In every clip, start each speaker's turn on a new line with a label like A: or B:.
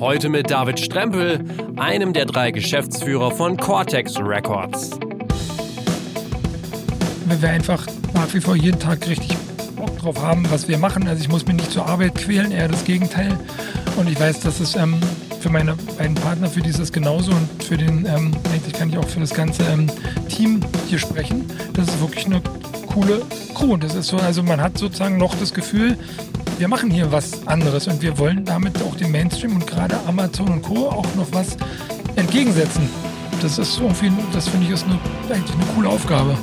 A: Heute mit David Strempel, einem der drei Geschäftsführer von Cortex Records.
B: Wenn wir einfach nach wie vor jeden Tag richtig Bock drauf haben, was wir machen. Also ich muss mich nicht zur Arbeit quälen, eher das Gegenteil. Und ich weiß, dass es ähm, für meine beiden Partner, für die ist es genauso und für den, ähm, eigentlich kann ich auch für das ganze ähm, Team hier sprechen. Das ist wirklich eine coole Crew. Und das ist so, also man hat sozusagen noch das Gefühl, wir machen hier was anderes und wir wollen damit auch dem Mainstream und gerade Amazon und Co. auch noch was entgegensetzen. Das ist irgendwie, das finde ich ist eine, eigentlich eine coole Aufgabe.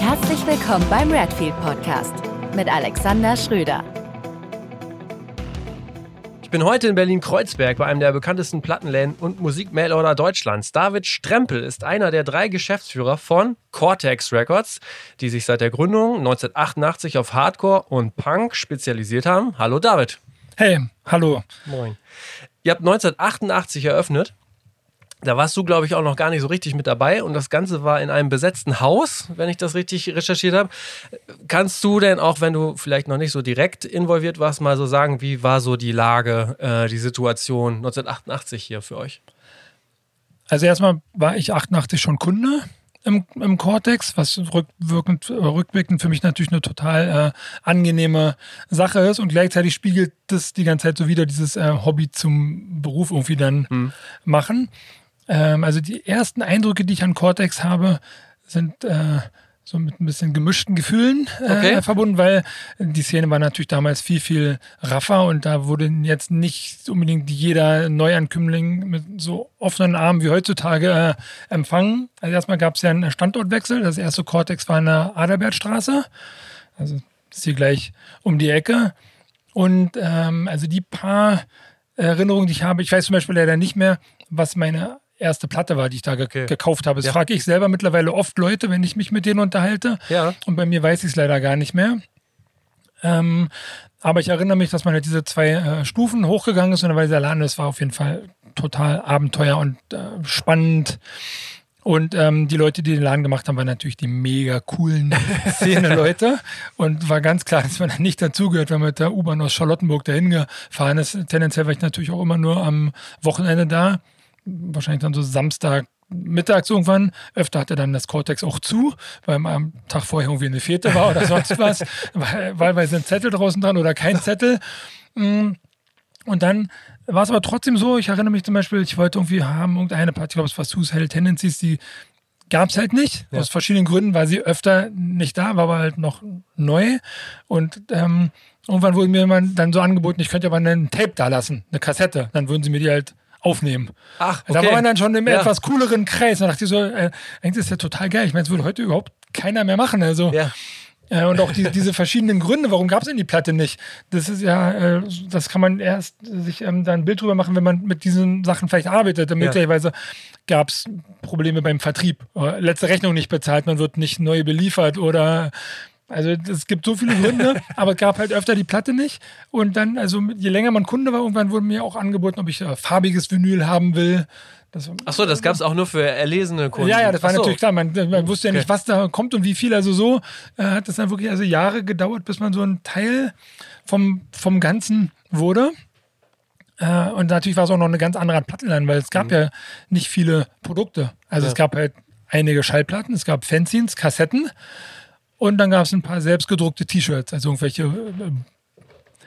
C: Herzlich willkommen beim Redfield Podcast mit Alexander Schröder.
A: Ich bin heute in Berlin-Kreuzberg bei einem der bekanntesten Plattenläden und Musikmailorder Deutschlands. David Strempel ist einer der drei Geschäftsführer von Cortex Records, die sich seit der Gründung 1988 auf Hardcore und Punk spezialisiert haben. Hallo David.
B: Hey, hallo.
A: Moin. Ihr habt 1988 eröffnet da warst du, glaube ich, auch noch gar nicht so richtig mit dabei und das Ganze war in einem besetzten Haus, wenn ich das richtig recherchiert habe. Kannst du denn auch, wenn du vielleicht noch nicht so direkt involviert warst, mal so sagen, wie war so die Lage, äh, die Situation 1988 hier für euch?
B: Also erstmal war ich 88 schon Kunde im, im Cortex, was rückwirkend, rückblickend für mich natürlich eine total äh, angenehme Sache ist und gleichzeitig spiegelt das die ganze Zeit so wieder dieses äh, Hobby zum Beruf irgendwie dann hm. machen. Ähm, also die ersten Eindrücke, die ich an Cortex habe, sind äh, so mit ein bisschen gemischten Gefühlen äh, okay. verbunden, weil die Szene war natürlich damals viel, viel raffer und da wurde jetzt nicht unbedingt jeder Neuankömmling mit so offenen Armen wie heutzutage äh, empfangen. Also erstmal gab es ja einen Standortwechsel. Das erste Cortex war in der Adalbertstraße. Also ist hier gleich um die Ecke. Und ähm, also die paar Erinnerungen, die ich habe, ich weiß zum Beispiel leider nicht mehr, was meine erste Platte war, die ich da ge okay. gekauft habe. Das ja. frage ich selber mittlerweile oft Leute, wenn ich mich mit denen unterhalte. Ja. Und bei mir weiß ich es leider gar nicht mehr. Ähm, aber ich erinnere mich, dass man halt diese zwei äh, Stufen hochgegangen ist und dann war dieser Laden, das war auf jeden Fall total Abenteuer und äh, spannend. Und ähm, die Leute, die den Laden gemacht haben, waren natürlich die mega coolen Szene-Leute. Und war ganz klar, dass man da nicht dazugehört, wenn man mit der U-Bahn aus Charlottenburg dahin gefahren ist. Tendenziell war ich natürlich auch immer nur am Wochenende da wahrscheinlich dann so Samstag mittags irgendwann. Öfter hatte dann das Cortex auch zu, weil am Tag vorher irgendwie eine Fete war oder sonst was. Wahlweise ein Zettel draußen dran oder kein Zettel. Mm. Und dann war es aber trotzdem so, ich erinnere mich zum Beispiel, ich wollte irgendwie haben, irgendeine Party, ich glaube, es war Suicidal Tendencies, die gab es halt nicht. Ja. Aus verschiedenen Gründen war sie öfter nicht da, war aber halt noch neu. Und ähm, irgendwann wurde mir dann so angeboten, ich könnte aber einen Tape da lassen, eine Kassette. Dann würden sie mir die halt aufnehmen. Ach, okay. Da war man dann schon im ja. etwas cooleren Kreis. Da dachte ich so, äh, eigentlich ist das ja total geil. Ich meine, es würde heute überhaupt keiner mehr machen. Also. Ja. Äh, und auch die, diese verschiedenen Gründe, warum gab es denn die Platte nicht? Das ist ja, äh, das kann man erst sich ähm, da ein Bild drüber machen, wenn man mit diesen Sachen vielleicht arbeitet. Ja. Möglicherweise gab es Probleme beim Vertrieb. Letzte Rechnung nicht bezahlt, man wird nicht neu beliefert oder also es gibt so viele Gründe, aber es gab halt öfter die Platte nicht. Und dann, also je länger man Kunde war, irgendwann wurde mir auch angeboten, ob ich äh, farbiges Vinyl haben will.
A: Das, Ach das gab es auch nur für erlesene Kunden.
B: Ja, ja, das war so. natürlich klar. Man, man wusste ja nicht, okay. was da kommt und wie viel. Also so äh, hat das dann wirklich also Jahre gedauert, bis man so ein Teil vom, vom Ganzen wurde. Äh, und natürlich war es auch noch eine ganz andere Plattenline, weil es gab mhm. ja nicht viele Produkte. Also ja. es gab halt einige Schallplatten, es gab Fanzines, Kassetten. Und dann gab es ein paar selbstgedruckte T-Shirts, also irgendwelche, äh,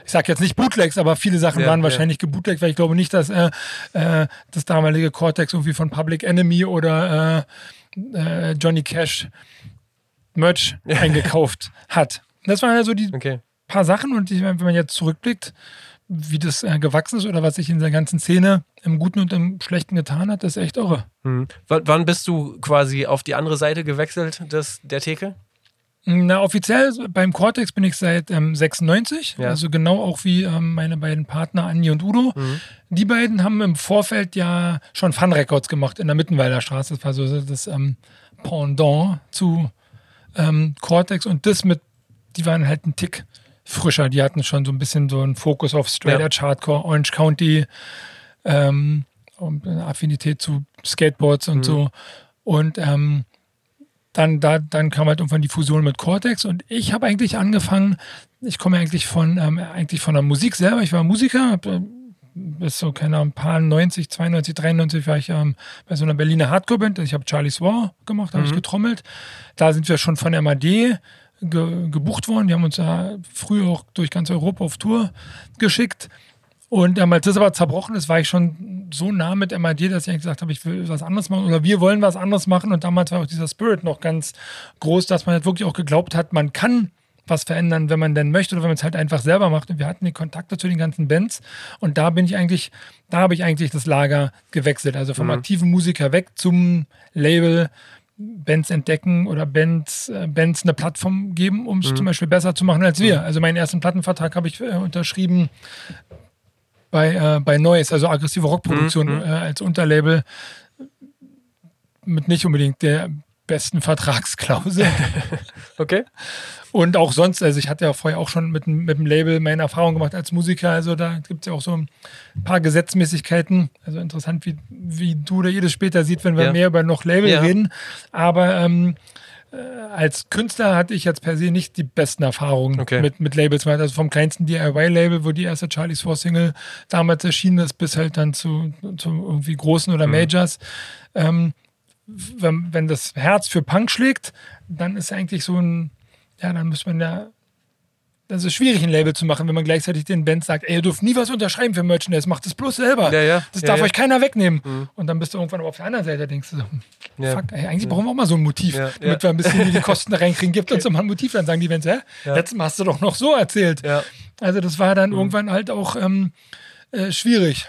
B: ich sage jetzt nicht Bootlegs, aber viele Sachen ja, waren wahrscheinlich ja. gebootlegt, weil ich glaube nicht, dass äh, äh, das damalige Cortex irgendwie von Public Enemy oder äh, äh Johnny Cash Merch eingekauft hat. Das waren also die okay. paar Sachen und ich, wenn man jetzt zurückblickt, wie das gewachsen ist oder was sich in der ganzen Szene im Guten und im Schlechten getan hat, das ist echt irre.
A: Hm. wann bist du quasi auf die andere Seite gewechselt des, der Theke?
B: Na, offiziell beim Cortex bin ich seit ähm, 96, ja. also genau auch wie ähm, meine beiden Partner Anni und Udo. Mhm. Die beiden haben im Vorfeld ja schon Fun Records gemacht in der Mittenweiler Straße. Das war so das ähm, Pendant zu ähm, Cortex und das mit, die waren halt ein Tick frischer. Die hatten schon so ein bisschen so einen Fokus auf Straight Edge ja. Hardcore, Orange County, ähm, Affinität zu Skateboards und mhm. so. Und ähm, dann, da, dann kam halt irgendwann die Fusion mit Cortex und ich habe eigentlich angefangen, ich komme eigentlich von, ähm, eigentlich von der Musik selber. Ich war Musiker, hab, äh, bis so, keine Ahnung, paar 90, 92, 93 war ich ähm, bei so einer Berliner Hardcore-Band. Ich habe Charlie's War gemacht, habe
A: Mhm.
B: ich getrommelt. Da sind wir schon von MAD ge gebucht worden. Die haben uns ja früher auch durch ganz Europa auf Tour geschickt. Und ähm, als das aber zerbrochen ist, war ich schon so nah mit MAD, dass ich eigentlich gesagt habe, ich will was anderes machen oder wir wollen was anderes machen. Und damals war auch dieser Spirit noch ganz groß, dass man halt wirklich auch geglaubt hat, man kann was verändern, wenn man denn möchte oder wenn man es halt einfach selber macht. Und wir hatten die Kontakte zu den ganzen Bands. Und da bin ich eigentlich, da habe ich eigentlich das Lager gewechselt. Also vom aktiven Musiker weg zum Label. Bands entdecken oder Bands, äh, Bands eine Plattform geben, um es zum Beispiel besser zu machen als wir. Also meinen ersten Plattenvertrag habe ich äh, unterschrieben bei, äh, bei Noise, also aggressive Rockproduktion äh, als Unterlabel mit nicht unbedingt der besten Vertragsklausel.
A: Okay.
B: Und auch sonst, also ich hatte ja vorher auch schon mit, dem- mit dem Label meine Erfahrung gemacht als Musiker. Also da gibt es ja auch so ein paar Gesetzmäßigkeiten. Also interessant, wie, wie du oder ihr das später sieht, wenn wir
A: Ja.
B: mehr über noch Label
A: Ja.
B: reden. Aber ähm, äh, als Künstler hatte ich jetzt per se nicht die besten Erfahrungen
A: Okay.
B: mit, mit Labels. Also vom kleinsten DIY-Label, wo die erste Charlie's Four Single damals erschienen ist, bis halt dann zu, zu irgendwie großen oder Majors. Ähm, wenn, wenn das Herz für Punk schlägt, dann ist eigentlich so ein, ja, dann muss man ja, das ist schwierig, ein Label zu machen, wenn man gleichzeitig den Bands sagt, ey, ihr dürft nie was unterschreiben für Merchandise, macht das bloß selber.
A: Ja, ja.
B: Das
A: Ja,
B: darf euch keiner wegnehmen. Und dann bist du irgendwann aber auf der anderen Seite, denkst du so, hm, fuck, ey, eigentlich brauchen wir auch mal so ein Motiv, damit wir ein bisschen die Kosten da reinkriegen. Gibt uns doch mal ein Motiv, dann sagen die Bands, hä, letztes Mal hast du doch noch so erzählt. Also das war dann irgendwann halt auch ähm, äh, schwierig.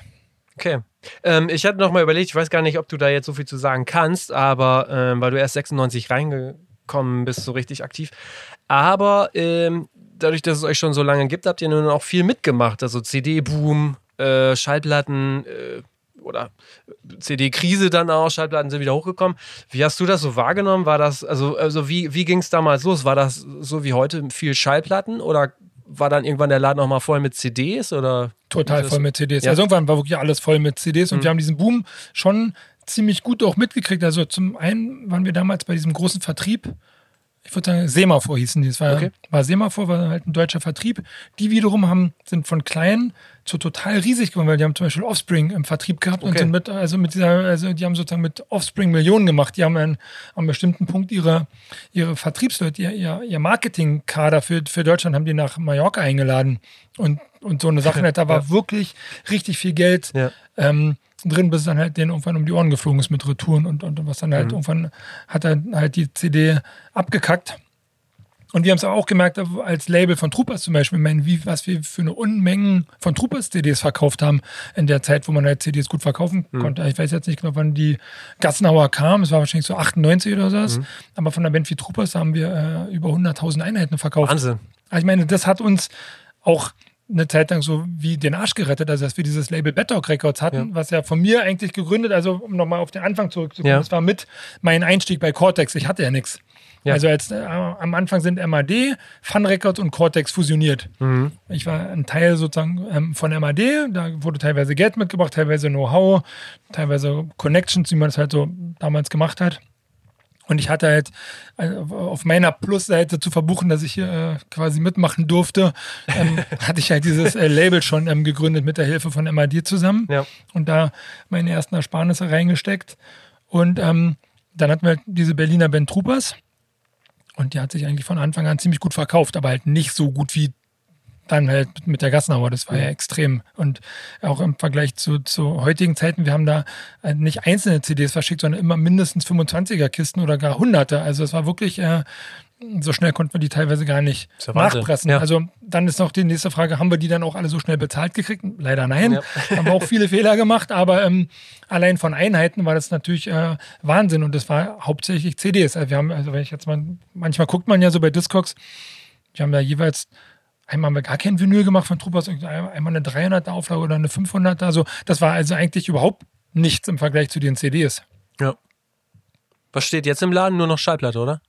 A: Okay. Ähm, ich hatte noch mal überlegt, ich weiß gar nicht, ob du da jetzt so viel zu sagen kannst, aber ähm, weil du erst 96 reingekommen bist, so richtig aktiv. Aber ähm, dadurch, dass es euch schon so lange gibt, habt ihr nun auch viel mitgemacht. Also CD-Boom, äh, Schallplatten äh, oder CD-Krise dann auch, Schallplatten sind wieder hochgekommen. Wie hast du das so wahrgenommen? War das, also, also wie, wie ging es damals los? War das so wie heute viel Schallplatten oder war dann irgendwann der Laden noch mal voll mit CDs oder?
B: Total voll mit CDs.
A: Ja.
B: Also irgendwann war wirklich alles voll mit CDs und
A: Mhm.
B: wir haben diesen Boom schon ziemlich gut auch mitgekriegt. Also zum einen waren wir damals bei diesem großen Vertrieb. Ich würde sagen, Semaphor hießen die. Es war,
A: Okay.
B: war Semaphor, war halt ein deutscher Vertrieb. Die wiederum haben, sind von klein zu total riesig geworden, weil die haben zum Beispiel Offspring im Vertrieb gehabt und
A: Okay.
B: sind mit, also mit dieser, also die haben sozusagen mit Offspring Millionen gemacht. Die haben an einem bestimmten Punkt ihre, ihre Vertriebsleute, ihr, ihr, ihr Marketingkader für, für Deutschland haben die nach Mallorca eingeladen. Und, und so eine Sache, da war
A: Ja.
B: wirklich richtig viel Geld
A: Ja.
B: ähm, drin, bis es dann halt denen irgendwann um die Ohren geflogen ist mit Retouren und, und was dann
A: Mhm.
B: halt irgendwann hat er halt die CD abgekackt. Und wir haben es auch gemerkt, als Label von Troopers zum Beispiel, ich meine, wie, was wir für eine Unmengen von Troopers-CDs verkauft haben in der Zeit, wo man halt CDs gut verkaufen
A: Mhm.
B: konnte. Ich weiß jetzt nicht genau, wann die Gassenauer kam, es war wahrscheinlich so 98 oder
A: Mhm.
B: so. Aber von der Band wie Troopers haben wir äh, über 100.000 Einheiten verkauft.
A: Wahnsinn.
B: Also ich meine, das hat uns auch eine Zeit lang so wie den Arsch gerettet, also dass wir dieses Label Bedrock Records hatten, was ja von mir eigentlich gegründet, also um nochmal auf den Anfang zurückzukommen,
A: Ja.
B: das war mit mein Einstieg bei Cortex, ich hatte ja nichts.
A: Ja.
B: Also als, äh, am Anfang sind MAD, Fun Records und Cortex fusioniert.
A: Mhm.
B: Ich war ein Teil sozusagen ähm, von MAD, da wurde teilweise Geld mitgebracht, teilweise Know-how, teilweise Connections, wie man es halt so damals gemacht hat. Und ich hatte halt äh, auf meiner Plusseite zu verbuchen, dass ich hier äh, quasi mitmachen durfte, ähm, hatte ich halt dieses äh, Label schon ähm, gegründet mit der Hilfe von MAD zusammen
A: Ja.
B: und da meine ersten Ersparnisse reingesteckt. Und ähm, dann hatten wir halt diese Berliner Band Troopers und die hat sich eigentlich von Anfang an ziemlich gut verkauft, aber halt nicht so gut wie dann halt mit der Gassenauer. Das war ja extrem. Und auch im Vergleich zu, zu heutigen Zeiten, wir haben da äh, nicht einzelne CDs verschickt, sondern immer mindestens 25er Kisten oder gar hunderte. Also es war wirklich, äh, so schnell konnten wir die teilweise gar nicht
A: ja
B: nachpressen.
A: Ja.
B: Also dann ist noch die nächste Frage, haben wir die dann auch alle so schnell bezahlt gekriegt? Leider nein.
A: Ja.
B: haben wir auch viele Fehler gemacht, aber ähm, allein von Einheiten war das natürlich äh, Wahnsinn und das war hauptsächlich CDs. Also wir haben, also wenn ich jetzt mal, manchmal guckt man ja so bei Discogs, wir haben da jeweils Einmal haben wir gar kein Vinyl gemacht von Troopers, einmal eine 300er Auflage oder eine 500er. Also das war also eigentlich überhaupt nichts im Vergleich zu den CDs.
A: Ja. Was steht jetzt im Laden? Nur noch Schallplatte, oder?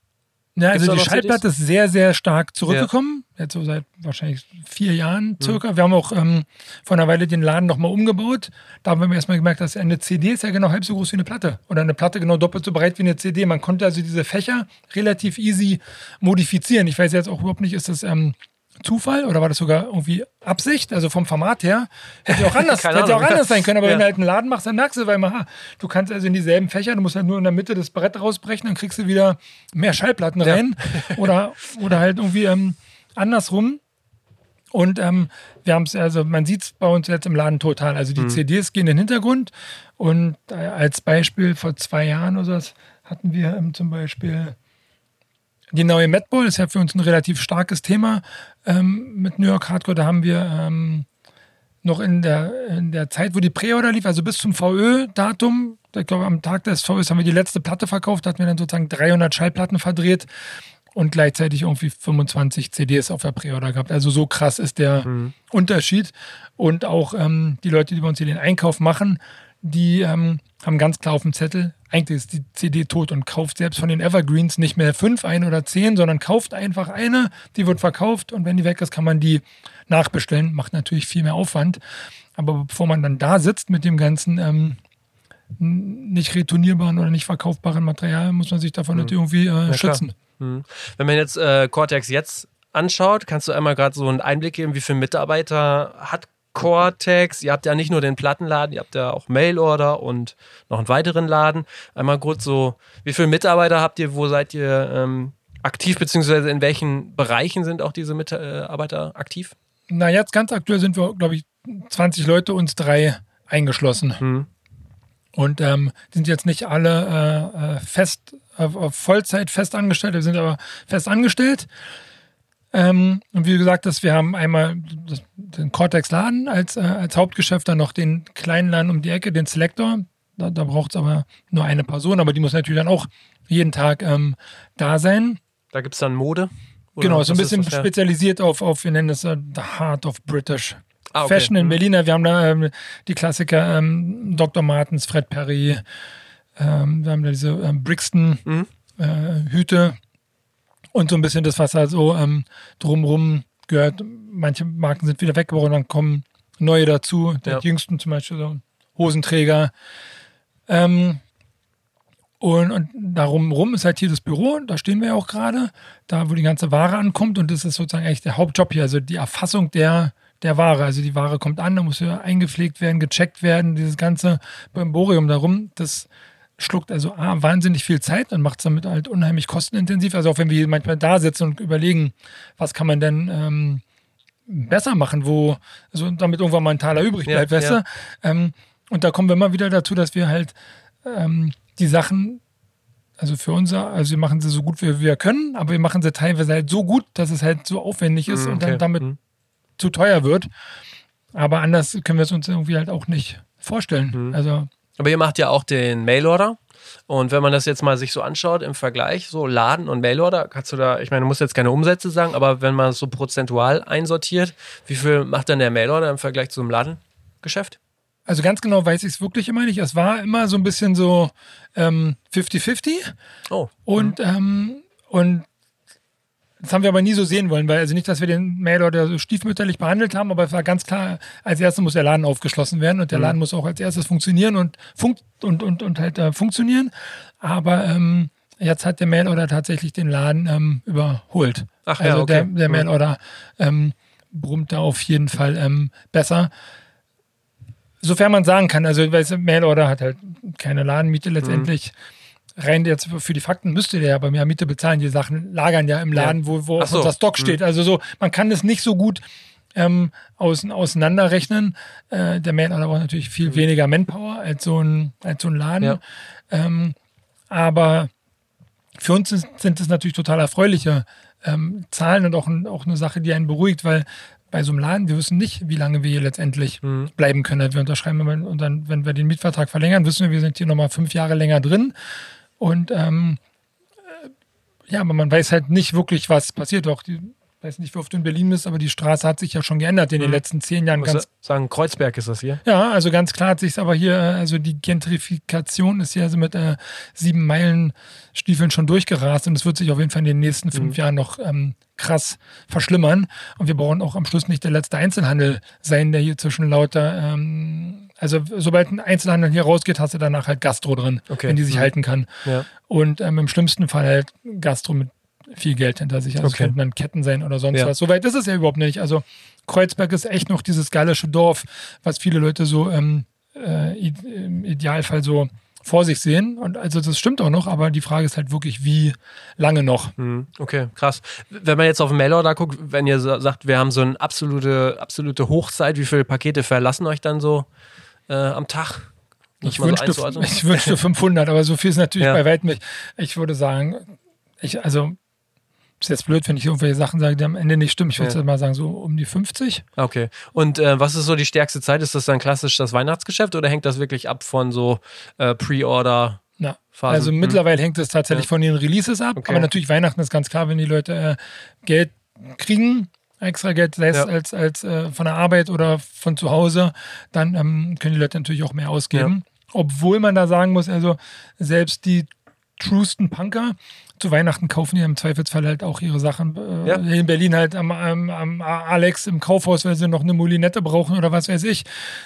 B: Ja,
A: Gibt's
B: also die Schallplatte ist sehr, sehr stark zurückgekommen. Jetzt so seit wahrscheinlich vier Jahren circa. Mhm. Wir haben auch ähm, vor einer Weile den Laden nochmal umgebaut. Da haben wir erstmal gemerkt, dass eine CD ist ja genau halb so groß wie eine Platte. Oder eine Platte genau doppelt so breit wie eine CD. Man konnte also diese Fächer relativ easy modifizieren. Ich weiß jetzt auch überhaupt nicht, ist das ähm, Zufall oder war das sogar irgendwie Absicht? Also vom Format her hätte auch anders, hätte auch anders sein können. Aber ja. wenn du halt einen Laden machst, dann merkst du, weil man, ha, du kannst also in dieselben Fächer, du musst halt nur in der Mitte das Brett rausbrechen, dann kriegst du wieder mehr Schallplatten rein. Ja. oder, oder halt irgendwie ähm, andersrum. Und ähm, wir haben es, also man sieht es bei uns jetzt im Laden total. Also die mhm. CDs gehen in den Hintergrund. Und äh, als Beispiel vor zwei Jahren oder so hatten wir ähm, zum Beispiel die neue Madball, ist ja für uns ein relativ starkes Thema ähm, mit New York Hardcore. Da haben wir ähm, noch in der, in der Zeit, wo die Pre-Order lief, also bis zum VÖ-Datum, ich glaube am Tag des VÖs haben wir die letzte Platte verkauft, da hatten wir dann sozusagen 300 Schallplatten verdreht und gleichzeitig irgendwie 25 CDs auf der Pre-Order gehabt. Also so krass ist der mhm. Unterschied. Und auch ähm, die Leute, die bei uns hier den Einkauf machen, die ähm, haben ganz klar auf dem Zettel, eigentlich ist die CD tot und kauft selbst von den Evergreens nicht mehr fünf, ein oder zehn, sondern kauft einfach eine, die wird verkauft und wenn die weg ist, kann man die nachbestellen. Macht natürlich viel mehr Aufwand. Aber bevor man dann da sitzt mit dem ganzen ähm, nicht retournierbaren oder nicht verkaufbaren Material, muss man sich davon mhm. natürlich irgendwie äh, schützen.
A: Mhm. Wenn man jetzt äh, Cortex jetzt anschaut, kannst du einmal gerade so einen Einblick geben, wie viele Mitarbeiter hat Cortex? Ihr habt ja nicht nur den Plattenladen, ihr habt ja auch Mailorder und noch einen weiteren Laden. Einmal kurz so, wie viele Mitarbeiter habt ihr, wo seid ihr ähm, aktiv, beziehungsweise in welchen Bereichen sind auch diese Mitarbeiter aktiv?
B: Na, jetzt ganz aktuell sind wir, glaube ich, 20 Leute, uns drei eingeschlossen. Mhm. Und ähm, sind jetzt nicht alle äh, äh fest auf, auf Vollzeit fest angestellt, wir sind aber fest angestellt. Ähm, und wie gesagt, dass wir haben einmal das, den Cortex-Laden als, äh, als Hauptgeschäft, dann noch den kleinen Laden um die Ecke, den Selector. Da, da braucht es aber nur eine Person, aber die muss natürlich dann auch jeden Tag ähm, da sein.
A: Da gibt es dann Mode?
B: genau, so ein bisschen das, spezialisiert auf, auf, wir nennen es uh, The Heart of British ah, okay. Fashion in mhm. Berlin. Wir haben da ähm, die Klassiker ähm, Dr. Martens, Fred Perry, ähm, wir haben da diese ähm, Brixton-Hüte mhm. äh, und so ein bisschen das, was da so ähm, drumrum gehört. Manche Marken sind wieder weggebrochen, dann kommen neue dazu. Der ja. jüngsten zum Beispiel so Hosenträger. Ähm, und, und darum rum ist halt hier das Büro, da stehen wir ja auch gerade, da wo die ganze Ware ankommt und das ist sozusagen eigentlich der Hauptjob hier, also die Erfassung der, der Ware. Also die Ware kommt an, da muss ja eingepflegt werden, gecheckt werden, dieses ganze Brimborium darum, das schluckt also A, wahnsinnig viel Zeit und macht es damit halt unheimlich kostenintensiv. Also auch wenn wir manchmal da sitzen und überlegen, was kann man denn ähm, besser machen, wo, also damit irgendwann mal ein Taler übrig bleibt, ja, weißt ja. du? Ähm, und da kommen wir immer wieder dazu, dass wir halt ähm, die Sachen, also für unser, also wir machen sie so gut wie wir können, aber wir machen sie teilweise halt so gut, dass es halt so aufwendig ist okay. Mhm, und dann damit mhm. zu teuer wird. Aber anders können wir es uns irgendwie halt auch nicht vorstellen. Mhm. Also
A: aber ihr macht ja auch den Mailorder. Und wenn man das jetzt mal sich so anschaut im Vergleich, so Laden und Mailorder, kannst du da, ich meine, du musst jetzt keine Umsätze sagen, aber wenn man es so prozentual einsortiert, wie viel macht dann der Mailorder im Vergleich zum Ladengeschäft?
B: Also ganz genau weiß ich es wirklich immer nicht. Es war immer so ein bisschen so 50-50. Ähm, oh. Und, mhm. ähm, und das haben wir aber nie so sehen wollen, weil also nicht, dass wir den Mail oder so stiefmütterlich behandelt haben, aber es war ganz klar, als erstes muss der Laden aufgeschlossen werden und der mhm. Laden muss auch als erstes funktionieren und funkt und, und, und halt äh, funktionieren. Aber ähm, jetzt hat der Mailorder tatsächlich den Laden ähm, überholt. Ach also ja, okay. der, der mhm. Mailorder ähm, brummt da auf jeden Fall ähm, besser. Sofern man sagen kann, also weil Mailorder hat halt keine Ladenmiete letztendlich. Mhm rein jetzt für die Fakten müsste der ja bei mir Miete bezahlen. Die Sachen lagern ja im Laden, wo, wo so. unser Stock steht. Mhm. Also so, man kann das nicht so gut ähm, aus, auseinanderrechnen. Äh, der Mail aber natürlich viel mhm. weniger Manpower als so ein, als so ein Laden. Ja. Ähm, aber für uns sind das natürlich total erfreuliche ähm, Zahlen und auch, auch eine Sache, die einen beruhigt, weil bei so einem Laden, wir wissen nicht, wie lange wir hier letztendlich mhm. bleiben können. Wir unterschreiben und dann, wenn wir den Mietvertrag verlängern, wissen wir, wir sind hier nochmal fünf Jahre länger drin. Und ähm, äh, ja, aber man weiß halt nicht wirklich, was passiert. Auch die, weiß nicht, wie oft du in Berlin bist, aber die Straße hat sich ja schon geändert in den
A: Mhm.
B: letzten zehn Jahren.
A: Ich muss
B: Ganz,
A: sagen, Kreuzberg ist das hier.
B: ja, also ganz klar hat sich aber hier, äh, also die Gentrifikation ist ja also mit äh, sieben Meilen Stiefeln schon durchgerast und es wird sich auf jeden Fall in den nächsten fünf Jahren noch ähm, krass verschlimmern. Und wir brauchen auch am Schluss nicht der letzte Einzelhandel sein, der hier zwischen lauter, ähm, also sobald ein Einzelhandel hier rausgeht, hast du danach halt Gastro drin,
A: Okay.
B: wenn die sich
A: Mhm.
B: halten kann.
A: Ja.
B: Und ähm, im schlimmsten Fall halt Gastro mit viel Geld hinter sich. Also
A: Okay.
B: könnten dann Ketten sein oder sonst
A: Ja.
B: was. Soweit ist es ja überhaupt nicht. Also Kreuzberg ist echt noch dieses gallische Dorf, was viele Leute so ähm, äh, im Idealfall so vor sich sehen. Und also das stimmt auch noch, aber die Frage ist halt wirklich, wie lange noch?
A: Mhm. Okay, krass. Wenn man jetzt auf den Mailor da guckt, wenn ihr sa- sagt, wir haben so eine absolute, absolute Hochzeit, wie viele Pakete verlassen euch dann so äh, am Tag?
B: Ich
A: so
B: wünschte,
A: einzuordnen?
B: ich wünschte 500, aber so viel ist natürlich
A: Ja.
B: bei weitem nicht. Ich würde sagen, ich, also ist jetzt blöd, wenn ich irgendwelche Sachen sage, die am Ende nicht stimmen. Ich würde
A: Ja.
B: jetzt mal sagen, so um die 50.
A: Okay. Und äh, was ist so die stärkste Zeit? Ist das dann klassisch das Weihnachtsgeschäft oder hängt das wirklich ab von so äh, Pre-Order?
B: Ja.
A: Phasen.
B: Also
A: Mhm.
B: mittlerweile hängt es tatsächlich
A: Ja.
B: von den Releases ab.
A: Okay.
B: Aber natürlich Weihnachten ist ganz klar, wenn die Leute äh, Geld kriegen, extra Geld, es
A: Ja.
B: als, als äh, von der Arbeit oder von zu Hause, dann ähm, können die Leute natürlich auch mehr ausgeben. Obwohl man da sagen muss, also selbst die truesten Punker zu Weihnachten kaufen die im Zweifelsfall halt auch ihre Sachen. Äh,
A: Ja.
B: In Berlin halt am, am, am Alex im Kaufhaus, weil sie noch eine Molinette brauchen oder was weiß ich.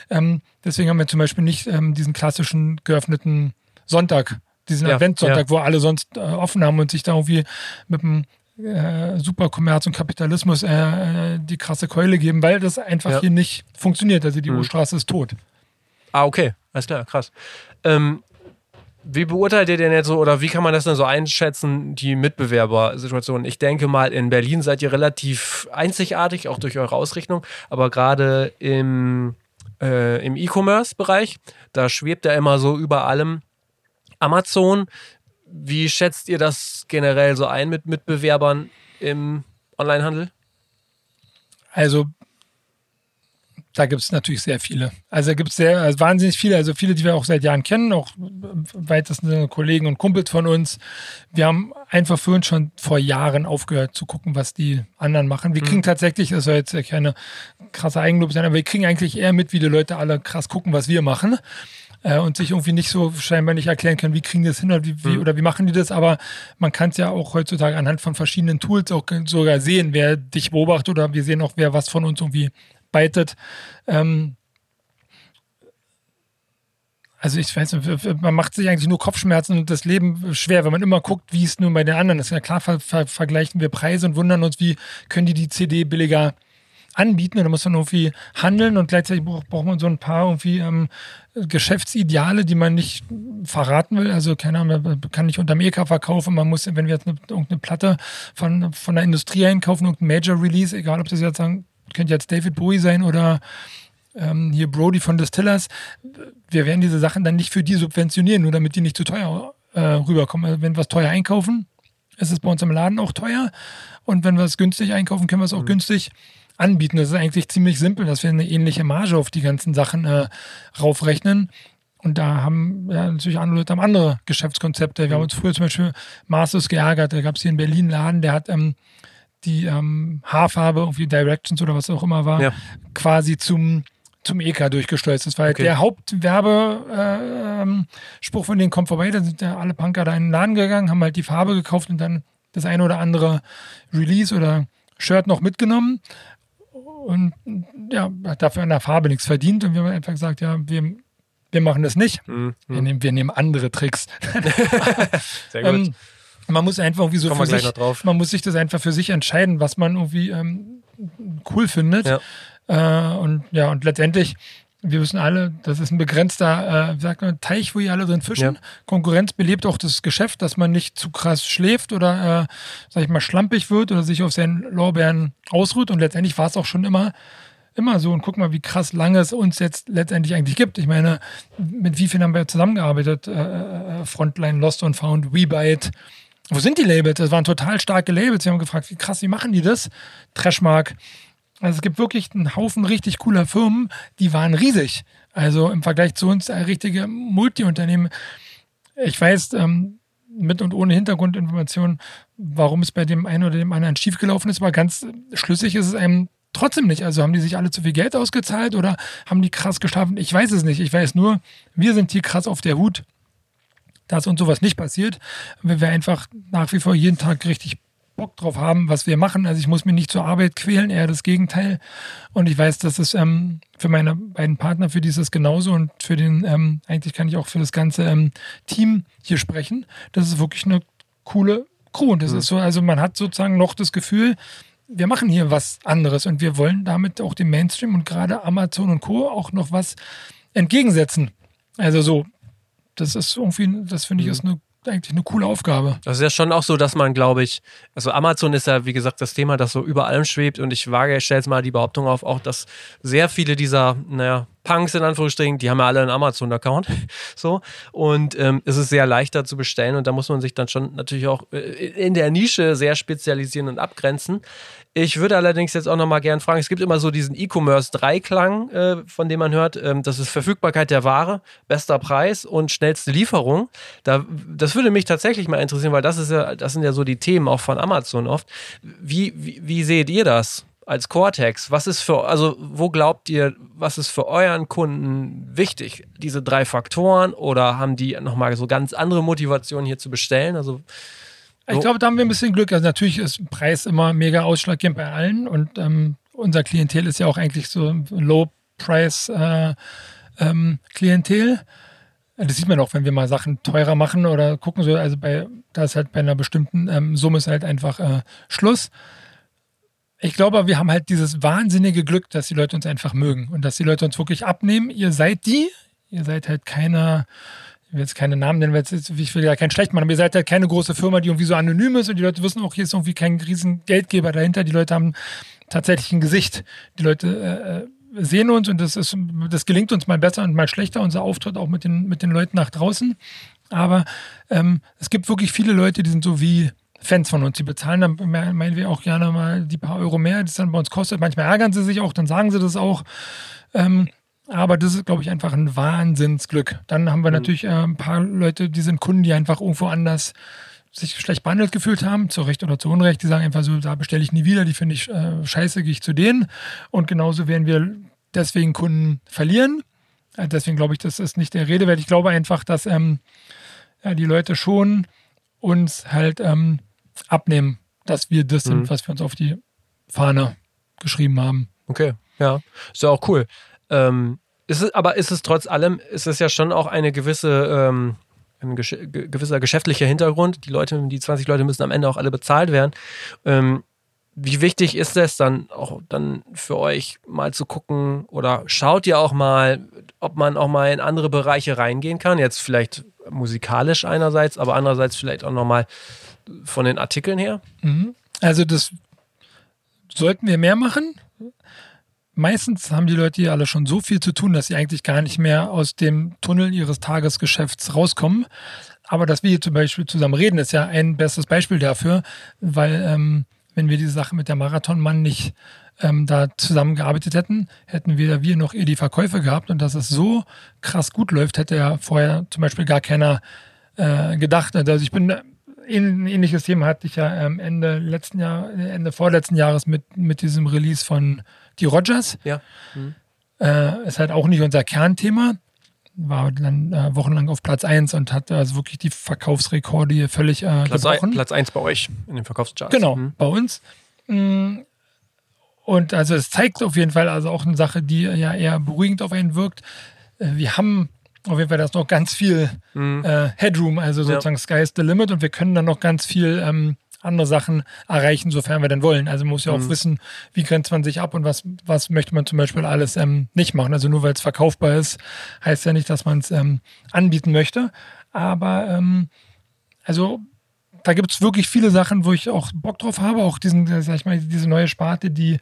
B: Ähm, deswegen haben wir zum Beispiel nicht ähm, diesen klassischen geöffneten Sonntag, diesen
A: Ja,
B: Adventssonntag, wo alle sonst äh, offen haben und sich da irgendwie mit dem äh, Superkommerz und Kapitalismus äh, äh, die krasse Keule geben, weil das einfach
A: Ja.
B: hier nicht funktioniert. Also die
A: Mhm.
B: Urstraße ist tot.
A: Ah, okay. Alles klar, krass. Ähm, wie beurteilt ihr denn jetzt so, oder wie kann man das denn so einschätzen, die Mitbewerbersituation? Ich denke mal, in Berlin seid ihr relativ einzigartig, auch durch eure Ausrichtung, aber gerade im, äh, im E-Commerce-Bereich, da schwebt ja immer so über allem Amazon. Wie schätzt ihr das generell so ein mit Mitbewerbern im Onlinehandel?
B: Also da gibt es natürlich sehr viele. Also da gibt es sehr, also wahnsinnig viele, also viele, die wir auch seit Jahren kennen, auch weitestens Kollegen und Kumpels von uns. Wir haben einfach für uns schon vor Jahren aufgehört zu gucken, was die anderen machen. Wir kriegen tatsächlich, das soll jetzt ja keine krasse Eigenlob sein, aber wir kriegen eigentlich eher mit, wie die Leute alle krass gucken, was wir machen. Äh, und sich irgendwie nicht so scheinbar nicht erklären können, wie kriegen die das hin oder wie, wie, oder wie machen die das. Aber man kann es ja auch heutzutage anhand von verschiedenen Tools auch sogar sehen, wer dich beobachtet oder wir sehen auch, wer was von uns irgendwie beitet. Ähm, also ich weiß nicht, man macht sich eigentlich nur Kopfschmerzen und das Leben schwer, wenn man immer guckt, wie es nun bei den anderen ist. Ja klar ver ver vergleichen wir Preise und wundern uns, wie können die die CD billiger anbieten. Da muss man irgendwie handeln und gleichzeitig braucht, braucht man so ein paar irgendwie ähm, Geschäftsideale, die man nicht verraten will. Also keine Ahnung, man kann nicht unterm EK verkaufen. Man muss, wenn wir jetzt eine, irgendeine Platte von, von der Industrie einkaufen, irgendein Major Release, egal ob das jetzt sagen, könnte jetzt David Bowie sein oder ähm, hier Brody von Distillers, wir werden diese Sachen dann nicht für die subventionieren, nur damit die nicht zu teuer äh, rüberkommen. Also wenn wir es teuer einkaufen, ist es bei uns im Laden auch teuer. Und wenn wir es günstig einkaufen, können wir es auch günstig anbieten. Das ist eigentlich ziemlich simpel, dass wir eine ähnliche Marge auf die ganzen Sachen äh, raufrechnen. Und da haben ja, natürlich andere Leute haben andere Geschäftskonzepte. Wir haben uns früher zum Beispiel Masters geärgert. Da gab es hier in Berlin einen Laden, der hat ähm, die ähm, Haarfarbe, irgendwie Directions oder was auch immer war,
A: Ja.
B: quasi zum, zum EK durchgesteuert. Das war halt
A: Okay.
B: der Hauptwerbespruch äh, ähm, von denen kommt vorbei. Da sind ja alle Punker da in den Laden gegangen, haben halt die Farbe gekauft und dann das eine oder andere Release oder Shirt noch mitgenommen. Und ja, hat dafür an der Farbe nichts verdient. Und wir haben einfach gesagt, ja, wir, wir machen das nicht.
A: Mhm.
B: Wir, nehmen, wir nehmen andere Tricks.
A: Sehr gut.
B: Ähm, man muss einfach irgendwie so
A: Kommen
B: für sich, man muss sich das einfach für sich entscheiden, was man irgendwie ähm, cool findet.
A: Ja.
B: Äh, und ja, und letztendlich, wir wissen alle, das ist ein begrenzter, äh, wie sagt man, Teich, wo ihr alle drin fischen.
A: Ja.
B: Konkurrenz belebt auch das Geschäft, dass man nicht zu krass schläft oder, äh, sag ich mal, schlampig wird oder sich auf seinen Lorbeeren ausruht. Und letztendlich war es auch schon immer immer so und guck mal, wie krass lange es uns jetzt letztendlich eigentlich gibt. Ich meine, mit wie vielen haben wir zusammengearbeitet? Äh, äh, Frontline, Lost and Found, WeBite. Wo sind die Labels? Das waren total starke Labels. Wir haben gefragt, wie krass, wie machen die das? Trashmark. Also es gibt wirklich einen Haufen richtig cooler Firmen, die waren riesig. Also im Vergleich zu uns ein richtige Multi-Unternehmen. Ich weiß, ähm, mit und ohne Hintergrundinformationen, warum es bei dem einen oder dem anderen schiefgelaufen ist, aber ganz schlüssig ist es einem trotzdem nicht. Also haben die sich alle zu viel Geld ausgezahlt oder haben die krass geschlafen? Ich weiß es nicht. Ich weiß nur, wir sind hier krass auf der Hut, dass uns sowas nicht passiert, wenn wir einfach nach wie vor jeden Tag richtig Bock drauf haben, was wir machen. Also ich muss mich nicht zur Arbeit quälen, eher das Gegenteil. Und ich weiß, dass es ähm, für meine beiden Partner, für die ist es genauso und für den, ähm, eigentlich kann ich auch für das ganze ähm, Team hier sprechen. Das ist wirklich eine coole Crew. Und das mhm. ist so, also man hat sozusagen noch das Gefühl, wir machen hier was anderes und wir wollen damit auch dem Mainstream und gerade Amazon und Co. auch noch was entgegensetzen. Also so, das ist irgendwie, das finde ich, mhm. ist eine eigentlich eine coole Aufgabe.
A: Das ist ja schon auch so, dass man, glaube ich, also Amazon ist ja, wie gesagt, das Thema, das so über allem schwebt und ich wage, ich stelle jetzt mal die Behauptung auf, auch, dass sehr viele dieser, naja, Punks in Anführungsstrichen, die haben ja alle einen Amazon-Account. So. Und ähm, es ist sehr leichter zu bestellen und da muss man sich dann schon natürlich auch äh, in der Nische sehr spezialisieren und abgrenzen. Ich würde allerdings jetzt auch noch mal gern fragen, es gibt immer so diesen E-Commerce-Dreiklang, äh, von dem man hört, ähm, das ist Verfügbarkeit der Ware, bester Preis und schnellste Lieferung. Da, das würde mich tatsächlich mal interessieren, weil das ist ja, das sind ja so die Themen auch von Amazon oft. Wie, wie, wie seht ihr das? als Cortex, was ist für, also wo glaubt ihr, was ist für euren Kunden wichtig? Diese drei Faktoren oder haben die nochmal so ganz andere Motivationen hier zu bestellen? Also
B: ich glaube, da haben wir ein bisschen Glück. Also natürlich ist Preis immer mega ausschlaggebend bei allen und ähm, unser Klientel ist ja auch eigentlich so Low-Price-Klientel. Äh, ähm, das sieht man auch, wenn wir mal Sachen teurer machen oder gucken so, also bei, da ist halt bei einer bestimmten ähm, Summe ist halt einfach äh, Schluss. Ich glaube, wir haben halt dieses wahnsinnige Glück, dass die Leute uns einfach mögen und dass die Leute uns wirklich abnehmen. Ihr seid die, ihr seid halt keiner, ich will jetzt keine Namen nennen, weil ich will ja keinen schlecht machen, aber ihr seid halt keine große Firma, die irgendwie so anonym ist und die Leute wissen auch, hier ist irgendwie kein riesen Geldgeber dahinter. Die Leute haben tatsächlich ein Gesicht. Die Leute äh, sehen uns und das, ist, das gelingt uns mal besser und mal schlechter, unser Auftritt auch mit den, mit den Leuten nach draußen. Aber ähm, es gibt wirklich viele Leute, die sind so wie Fans von uns. Die bezahlen dann, meinen wir auch gerne mal die paar Euro mehr, die es dann bei uns kostet. Manchmal ärgern sie sich auch, dann sagen sie das auch. Ähm, aber das ist, glaube ich, einfach ein Wahnsinnsglück. Dann haben wir mhm. natürlich äh, ein paar Leute, die sind Kunden, die einfach irgendwo anders sich schlecht behandelt gefühlt haben, zu Recht oder zu Unrecht. Die sagen einfach so, da bestelle ich nie wieder, die finde ich äh, scheiße, gehe ich zu denen. Und genauso werden wir deswegen Kunden verlieren. Äh, deswegen glaube ich, das ist nicht der Rede wert. Ich glaube einfach, dass ähm, ja, die Leute schon uns halt ähm, abnehmen, dass wir das sind, mhm. was wir uns auf die Fahne geschrieben haben.
A: Okay, ja, ist ja auch cool. Ähm, ist es, aber ist es trotz allem, ist es ja schon auch eine gewisse, ähm, ein gesch gewisser geschäftlicher Hintergrund. Die Leute, die 20 Leute müssen am Ende auch alle bezahlt werden. Ähm, wie wichtig ist es dann auch dann für euch mal zu gucken oder schaut ihr auch mal, ob man auch mal in andere Bereiche reingehen kann? Jetzt vielleicht musikalisch einerseits, aber andererseits vielleicht auch nochmal von den Artikeln her?
B: Mhm. Also das sollten wir mehr machen. Meistens haben die Leute hier alle schon so viel zu tun, dass sie eigentlich gar nicht mehr aus dem Tunnel ihres Tagesgeschäfts rauskommen. Aber dass wir hier zum Beispiel zusammen reden, ist ja ein bestes Beispiel dafür, weil ähm, wenn wir diese Sache mit der Marathonmann nicht ähm, da zusammengearbeitet hätten, hätten weder wir noch ihr die Verkäufe gehabt. Und dass es so krass gut läuft, hätte ja vorher zum Beispiel gar keiner äh, gedacht. Also ich bin ein ähnliches Thema hatte ich ja Ende letzten Jahr, Ende vorletzten Jahres mit, mit diesem Release von Die Rogers.
A: Ja. Mhm.
B: Äh, ist halt auch nicht unser Kernthema. War dann äh, wochenlang auf Platz 1 und hat also wirklich die Verkaufsrekorde hier völlig äh,
A: Platz gebrochen. Ein, Platz 1 bei euch in den Verkaufscharts.
B: Genau, mhm. bei uns. Mm, und also es zeigt auf jeden Fall also auch eine Sache, die ja eher beruhigend auf einen wirkt. Äh, wir haben auf jeden Fall da ist noch ganz viel mhm. äh, Headroom, also sozusagen ja. Sky is the limit und wir können dann noch ganz viel ähm, andere Sachen erreichen, sofern wir denn wollen. Also man muss ja auch mhm. wissen, wie grenzt man sich ab und was, was möchte man zum Beispiel alles ähm, nicht machen. Also nur weil es verkaufbar ist, heißt ja nicht, dass man es ähm, anbieten möchte. Aber ähm, also da gibt es wirklich viele Sachen, wo ich auch Bock drauf habe. Auch diesen, sag ich mal, diese neue Sparte, die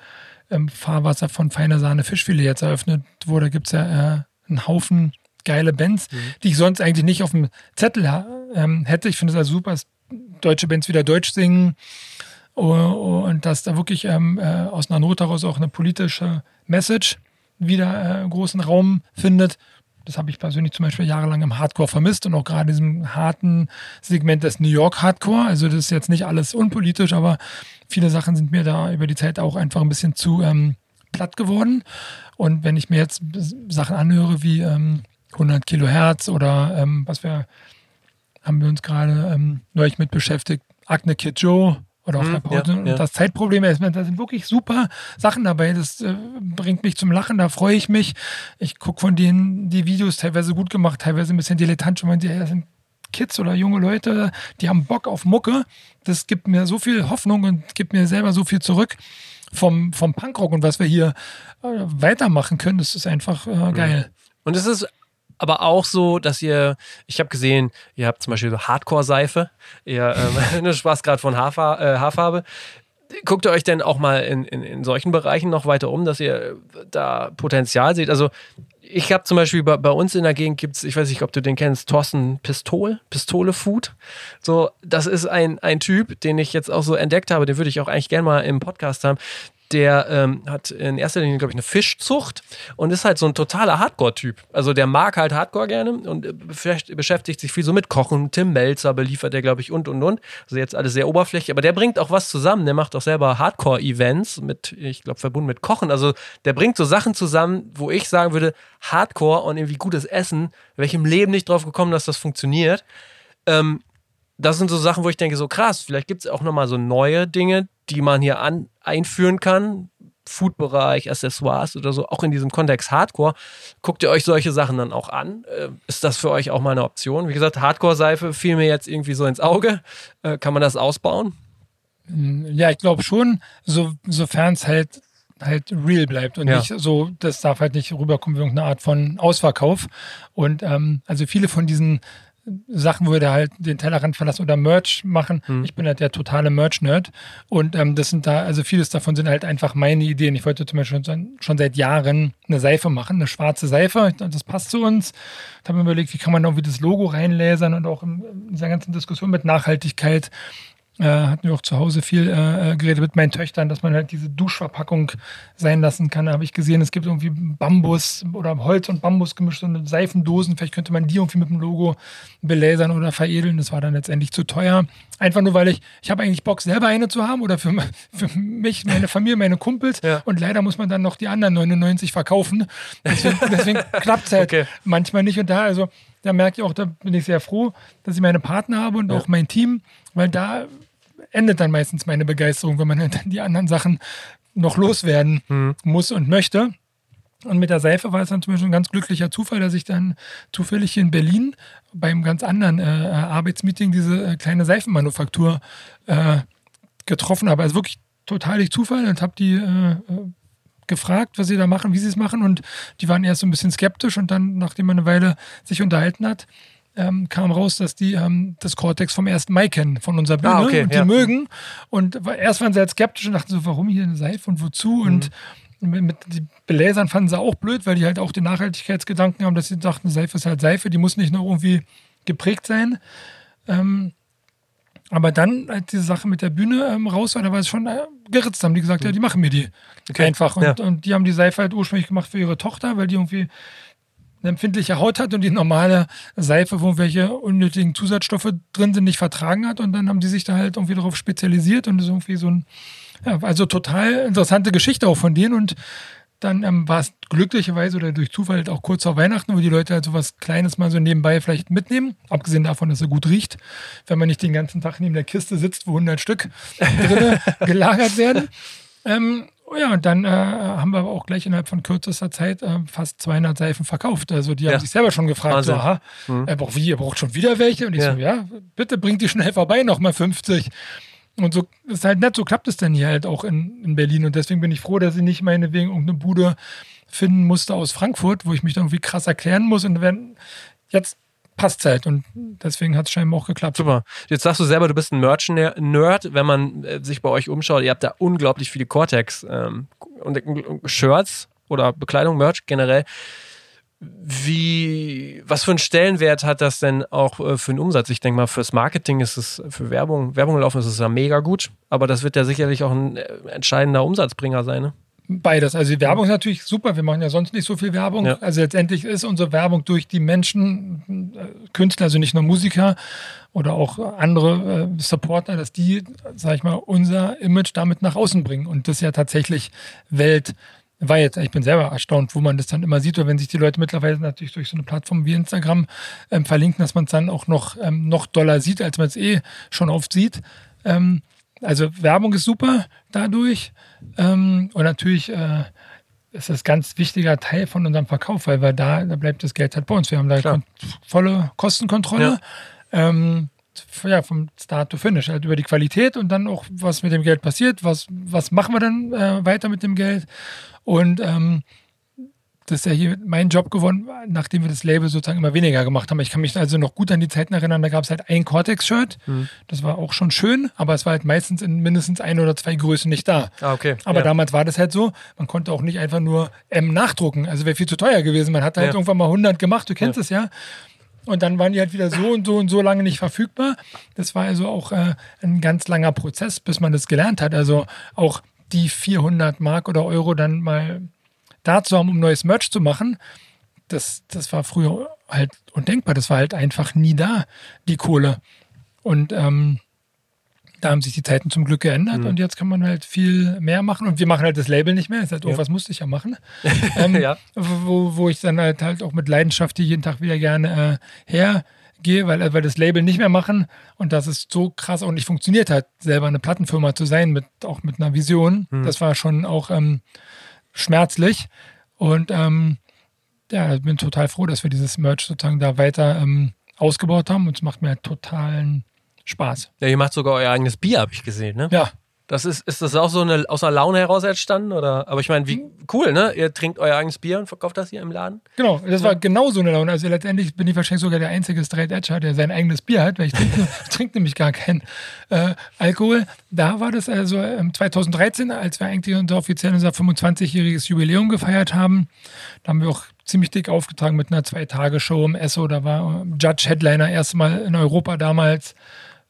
B: ähm, Fahrwasser von feiner Sahne Fischfilet jetzt eröffnet wurde. Da gibt es ja äh, einen Haufen geile Bands, mhm. die ich sonst eigentlich nicht auf dem Zettel ähm, hätte. Ich finde es also super, deutsche Bands wieder Deutsch singen und dass da wirklich ähm, äh, aus einer Not heraus auch eine politische Message wieder äh, großen Raum findet. Das habe ich persönlich zum Beispiel jahrelang im Hardcore vermisst und auch gerade in diesem harten Segment des New York Hardcore. Also das ist jetzt nicht alles unpolitisch, aber viele Sachen sind mir da über die Zeit auch einfach ein bisschen zu ähm, platt geworden. Und wenn ich mir jetzt Sachen anhöre wie ähm, 100 Kilohertz oder ähm, was wir haben wir uns gerade ähm, neulich mit beschäftigt, Agne Kid Joe oder auch mhm, ja, ja. das Zeitproblem ist, da sind wirklich super Sachen dabei. Das äh, bringt mich zum Lachen, da freue ich mich. Ich gucke von denen die Videos teilweise gut gemacht, teilweise ein bisschen dilettantisch. Man, das sind Kids oder junge Leute, die haben Bock auf Mucke. Das gibt mir so viel Hoffnung und gibt mir selber so viel zurück vom, vom Punkrock und was wir hier äh, weitermachen können. Das ist einfach äh, mhm. geil.
A: Und es ist aber auch so, dass ihr, ich habe gesehen, ihr habt zum Beispiel Hardcore-Seife, ihr ähm, du sprachst gerade von Haarfar äh, Haarfarbe. Guckt ihr euch denn auch mal in, in, in solchen Bereichen noch weiter um, dass ihr da Potenzial seht? Also ich habe zum Beispiel bei, bei, uns in der Gegend gibt es, ich weiß nicht, ob du den kennst, Thorsten Pistol, Pistole Food. So, das ist ein, ein Typ, den ich jetzt auch so entdeckt habe, den würde ich auch eigentlich gerne mal im Podcast haben der ähm, hat in erster Linie, glaube ich, eine Fischzucht und ist halt so ein totaler Hardcore-Typ. Also der mag halt Hardcore gerne und äh, beschäftigt sich viel so mit Kochen. Tim Melzer beliefert der, glaube ich, und und und. Also jetzt alles sehr oberflächlich, aber der bringt auch was zusammen. Der macht auch selber Hardcore-Events mit, ich glaube, verbunden mit Kochen. Also der bringt so Sachen zusammen, wo ich sagen würde, Hardcore und irgendwie gutes Essen, im Leben nicht drauf gekommen, dass das funktioniert. Ähm, das sind so Sachen, wo ich denke, so krass, vielleicht gibt es auch nochmal so neue Dinge, die man hier an, einführen kann. Food-Bereich, Accessoires oder so, auch in diesem Kontext Hardcore. Guckt ihr euch solche Sachen dann auch an? Äh, ist das für euch auch mal eine Option? Wie gesagt, Hardcore-Seife fiel mir jetzt irgendwie so ins Auge. Äh, kann man das ausbauen?
B: Mm, ja, ich glaube schon, so, sofern es halt halt real bleibt und ja. nicht so, das darf halt nicht rüberkommen wie irgendeine Art von Ausverkauf. Und ähm, also viele von diesen Sachen würde halt den Tellerrand verlassen oder Merch machen. Hm. Ich bin halt der totale Merch-Nerd. Und ähm, das sind da, also vieles davon sind halt einfach meine Ideen. Ich wollte zum Beispiel schon, schon seit Jahren eine Seife machen, eine schwarze Seife. Das passt zu uns. Ich habe mir überlegt, wie kann man irgendwie das Logo reinlasern und auch in, in dieser ganzen Diskussion mit Nachhaltigkeit äh, hatten wir auch zu Hause viel äh, äh, geredet mit meinen Töchtern, dass man halt diese Duschverpackung sein lassen kann. Da habe ich gesehen, es gibt irgendwie Bambus oder Holz und Bambus gemischt und Seifendosen. Vielleicht könnte man die irgendwie mit dem Logo belasern oder veredeln. Das war dann letztendlich zu teuer. Einfach nur, weil ich, ich habe eigentlich Bock, selber eine zu haben oder für, für mich, meine Familie, meine Kumpels. Ja. Und leider muss man dann noch die anderen 99 verkaufen. Deswegen, deswegen klappt es halt okay. manchmal nicht. Und da, also, da merke ich auch, da bin ich sehr froh, dass ich meine Partner habe und ja. auch mein Team, weil da endet dann meistens meine Begeisterung, wenn man dann die anderen Sachen noch loswerden mhm. muss und möchte. Und mit der Seife war es dann zum Beispiel ein ganz glücklicher Zufall, dass ich dann zufällig in Berlin beim ganz anderen äh, Arbeitsmeeting diese äh, kleine Seifenmanufaktur äh, getroffen habe. Also wirklich total durch Zufall und habe die äh, gefragt, was sie da machen, wie sie es machen. Und die waren erst so ein bisschen skeptisch und dann, nachdem man eine Weile sich unterhalten hat, ähm, kam raus, dass die ähm, das Cortex vom 1. Mai kennen, von unserer Bühne ah, okay, und die ja. mögen. Und erst waren sie halt skeptisch und dachten so, warum hier eine Seife und wozu? Mhm. Und mit, mit die Beläsern fanden sie auch blöd, weil die halt auch den Nachhaltigkeitsgedanken haben, dass sie dachten, Seife ist halt Seife, die muss nicht noch irgendwie geprägt sein. Ähm, aber dann, als diese Sache mit der Bühne ähm, raus war, da war es schon äh, geritzt, haben die gesagt, mhm. ja, die machen mir die. Okay. Einfach. Und, ja. und die haben die Seife halt ursprünglich gemacht für ihre Tochter, weil die irgendwie eine empfindliche Haut hat und die normale Seife, wo welche unnötigen Zusatzstoffe drin sind, nicht vertragen hat. Und dann haben die sich da halt irgendwie darauf spezialisiert und ist irgendwie so ein, ja, also total interessante Geschichte auch von denen. Und dann ähm, war es glücklicherweise oder durch Zufall halt auch kurz vor Weihnachten, wo die Leute halt so was Kleines mal so nebenbei vielleicht mitnehmen. Abgesehen davon, dass er gut riecht, wenn man nicht den ganzen Tag neben der Kiste sitzt, wo 100 Stück drin gelagert werden. Ähm, Oh ja, und dann äh, haben wir aber auch gleich innerhalb von kürzester Zeit äh, fast 200 Seifen verkauft. Also die ja. haben sich selber schon gefragt, so, aha, mhm. er braucht wie, ihr braucht schon wieder welche? Und ich ja. so, ja, bitte bringt die schnell vorbei, nochmal 50. Und so ist halt nett, so klappt es dann hier halt auch in, in Berlin. Und deswegen bin ich froh, dass ich nicht meinetwegen irgendeine Bude finden musste aus Frankfurt, wo ich mich dann irgendwie krass erklären muss. Und wenn jetzt passt halt und deswegen hat es scheinbar auch geklappt.
A: Super. Jetzt sagst du selber, du bist ein Merch-Nerd. Wenn man äh, sich bei euch umschaut, ihr habt da unglaublich viele Cortex ähm, und, und Shirts oder Bekleidung, Merch generell. Wie, was für einen Stellenwert hat das denn auch äh, für den Umsatz? Ich denke mal, fürs Marketing ist es, für Werbung, Werbung laufen ist es ja mega gut, aber das wird ja sicherlich auch ein äh, entscheidender Umsatzbringer sein, ne?
B: Beides. Also die Werbung ist natürlich super. Wir machen ja sonst nicht so viel Werbung.
A: Ja.
B: Also letztendlich ist unsere Werbung durch die Menschen, äh, Künstler, also nicht nur Musiker oder auch andere äh, Supporter, dass die, sag ich mal, unser Image damit nach außen bringen. Und das ja tatsächlich weltweit. Ich bin selber erstaunt, wo man das dann immer sieht, oder wenn sich die Leute mittlerweile natürlich durch so eine Plattform wie Instagram ähm, verlinken, dass man es dann auch noch, ähm, noch doller sieht, als man es eh schon oft sieht. Ähm, also Werbung ist super dadurch. Ähm, und natürlich äh, ist das ganz wichtiger Teil von unserem Verkauf, weil wir da, da bleibt das Geld halt bei uns. Wir haben da
A: Klar.
B: volle Kostenkontrolle. Ähm, f- ja, vom Start to Finish, halt über die Qualität und dann auch, was mit dem Geld passiert, was, was machen wir dann äh, weiter mit dem Geld. Und ähm, das ist ja hier mein Job geworden, nachdem wir das Label sozusagen immer weniger gemacht haben. Ich kann mich also noch gut an die Zeiten erinnern, da gab es halt ein Cortex-Shirt. Das war auch schon schön, aber es war halt meistens in mindestens ein oder zwei Größen nicht da.
A: Ah, okay.
B: Aber
A: ja.
B: damals war das halt so, man konnte auch nicht einfach nur M nachdrucken. Also wäre viel zu teuer gewesen. Man hat halt
A: Ja.
B: irgendwann mal 100 gemacht, du kennst es ja. Und dann waren die halt wieder so und so und so lange nicht verfügbar. Das war also auch äh, ein ganz langer Prozess, bis man das gelernt hat. Also auch die 400 Mark oder Euro dann mal da zu haben, um neues Merch zu machen, das, das war früher halt undenkbar. Das war halt einfach nie da, die Kohle. Und ähm, da haben sich die Zeiten zum Glück geändert
A: Mhm.
B: und jetzt kann man halt viel mehr machen. Und wir machen halt das Label nicht mehr. Ist halt, oh,
A: Ja.
B: was musste ich ja machen? ähm,
A: Ja.
B: wo, wo ich dann halt, halt auch mit Leidenschaft die jeden Tag wieder gerne äh, hergehe, weil, weil wir das Label nicht mehr machen und dass es so krass auch nicht funktioniert hat, selber eine Plattenfirma zu sein, mit, auch mit einer Vision. Das war schon auch ähm, schmerzlich. Und ähm, ja, ich bin total froh, dass wir dieses Merch sozusagen da weiter ähm, ausgebaut haben und es macht mir halt totalen Spaß.
A: ja, ihr macht sogar euer eigenes Bier, habe ich gesehen, ne?
B: Ja,
A: Das ist, ist das auch so eine, aus einer Laune heraus entstanden? Oder? Aber ich meine, wie cool, ne? Ihr trinkt euer eigenes Bier und verkauft das hier im Laden?
B: Genau, das war genau so eine Laune. Also letztendlich bin ich wahrscheinlich sogar der einzige Straight Edger, der sein eigenes Bier hat, weil ich trinke, trinke nämlich gar keinen äh, Alkohol. Da war das also ähm, 2013, als wir eigentlich unser offiziell unser 25-jähriges Jubiläum gefeiert haben. Da haben wir auch ziemlich dick aufgetragen mit einer Zwei-Tage-Show im Esso. Da war ähm, Judge Headliner erstmal in Europa damals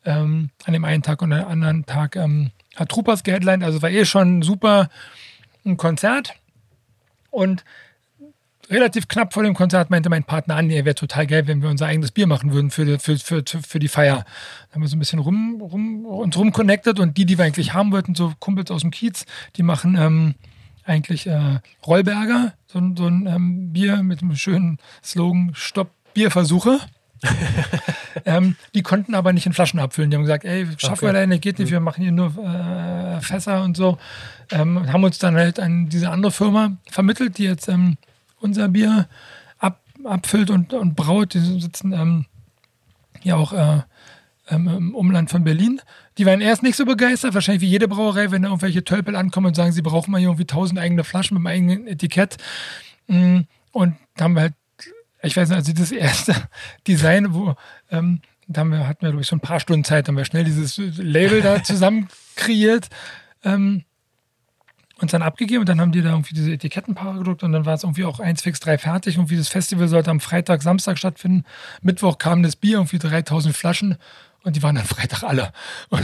B: ähm, an dem einen Tag und am anderen Tag ähm, hat Troopers geheadlined. Also war eh schon super ein Konzert. Und relativ knapp vor dem Konzert meinte mein Partner an, er wäre total geil, wenn wir unser eigenes Bier machen würden für die, für, für, für die Feier. Da haben wir so ein bisschen rum, rum, uns rumconnected und die, die wir eigentlich haben wollten, so Kumpels aus dem Kiez, die machen ähm, eigentlich äh, Rollberger, so, ein- so ein ähm, Bier mit einem schönen Slogan Stopp Bierversuche. ähm, die konnten aber nicht in Flaschen abfüllen. Die haben gesagt, ey, schaffen
A: Okay.
B: wir leider nicht, geht nicht, wir machen hier nur äh, Fässer und so. Ähm, haben uns dann halt an diese andere Firma vermittelt, die jetzt ähm, unser Bier ab, abfüllt und, und braut. Die sitzen ähm, ja auch äh, ähm, im Umland von Berlin. Die waren erst nicht so begeistert, wahrscheinlich wie jede Brauerei, wenn da irgendwelche Tölpel ankommen und sagen, sie brauchen mal hier irgendwie tausend eigene Flaschen mit einem eigenen Etikett. Mm, Und da haben wir halt, ich weiß nicht, also das erste Design, wo ähm, da haben wir, hatten wir, glaube ich, so ein paar Stunden Zeit, haben wir schnell dieses Label da zusammen kreiert. Ähm, uns dann abgegeben und dann haben die da irgendwie diese Etikettenpaare gedruckt und dann war es irgendwie auch eins fix drei fertig. Irgendwie das Festival sollte am Freitag, Samstag stattfinden. Mittwoch kam das Bier, irgendwie 3000 Flaschen und die waren dann Freitag alle. Und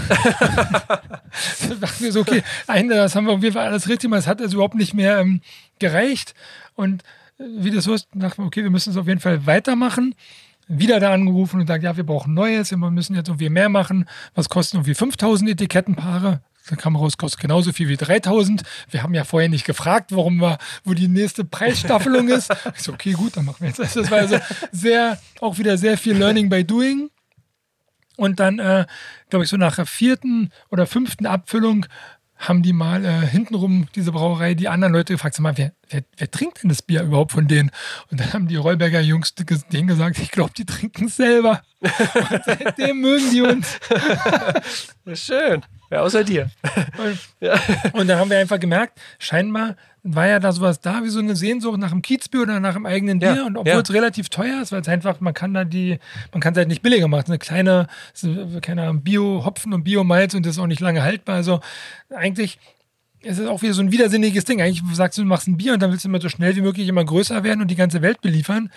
B: dann dachten wir so, okay, eine, das haben wir auf jeden Fall alles richtig gemacht. Es hat also überhaupt nicht mehr ähm, gereicht. Und wie das so ist, dachten wir, okay, wir müssen es auf jeden Fall weitermachen. Wieder da angerufen und gesagt, ja, wir brauchen Neues, wir müssen jetzt irgendwie mehr machen. Was kosten irgendwie 5000 Etikettenpaare? Da kam raus, kostet genauso viel wie 3000. Wir haben ja vorher nicht gefragt, warum wir, wo die nächste Preisstaffelung ist. Ich so, okay, gut, dann machen wir jetzt das. Das war also sehr, auch wieder sehr viel Learning by Doing. Und dann, äh, glaube ich, so nach der vierten oder fünften Abfüllung haben die mal äh, hintenrum, diese Brauerei, die anderen Leute gefragt, sag mal, wer, wer, wer trinkt denn das Bier überhaupt von denen? Und dann haben die Rollberger Jungs denen gesagt, ich glaube, die trinken es selber. Und seitdem mögen die uns.
A: Schön. Ja, außer dir.
B: Und, und dann haben wir einfach gemerkt, scheinbar war ja da sowas da wie so eine Sehnsucht nach einem Kiezbier oder nach einem eigenen Bier.
A: Ja,
B: und obwohl
A: ja.
B: es relativ teuer ist, weil es einfach, man kann da die, man kann es halt nicht billiger machen. Es ist eine kleine, ist, keine Ahnung, Bio-Hopfen und Bio-Malz und das ist auch nicht lange haltbar. Also eigentlich ist es auch wieder so ein widersinniges Ding. Eigentlich sagst du, du machst ein Bier und dann willst du immer so schnell wie möglich immer größer werden und die ganze Welt beliefern.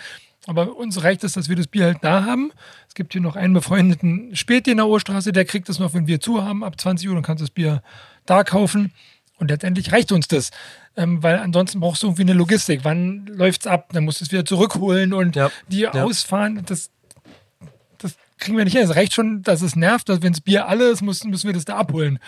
B: Aber uns reicht es, dass wir das Bier halt da haben. Es gibt hier noch einen befreundeten Späti in der Ohrstraße, der kriegt es noch, wenn wir zu haben, ab 20 Uhr, dann kannst du das Bier da kaufen. Und letztendlich reicht uns das. Ähm, weil ansonsten brauchst du irgendwie eine Logistik. Wann läuft's ab? Dann musst du es wieder zurückholen und
A: Ja.
B: die
A: Ja.
B: ausfahren. Das, das kriegen wir nicht hin. Es reicht schon, dass es nervt, dass wenn das Bier alle ist, müssen, müssen wir das da abholen.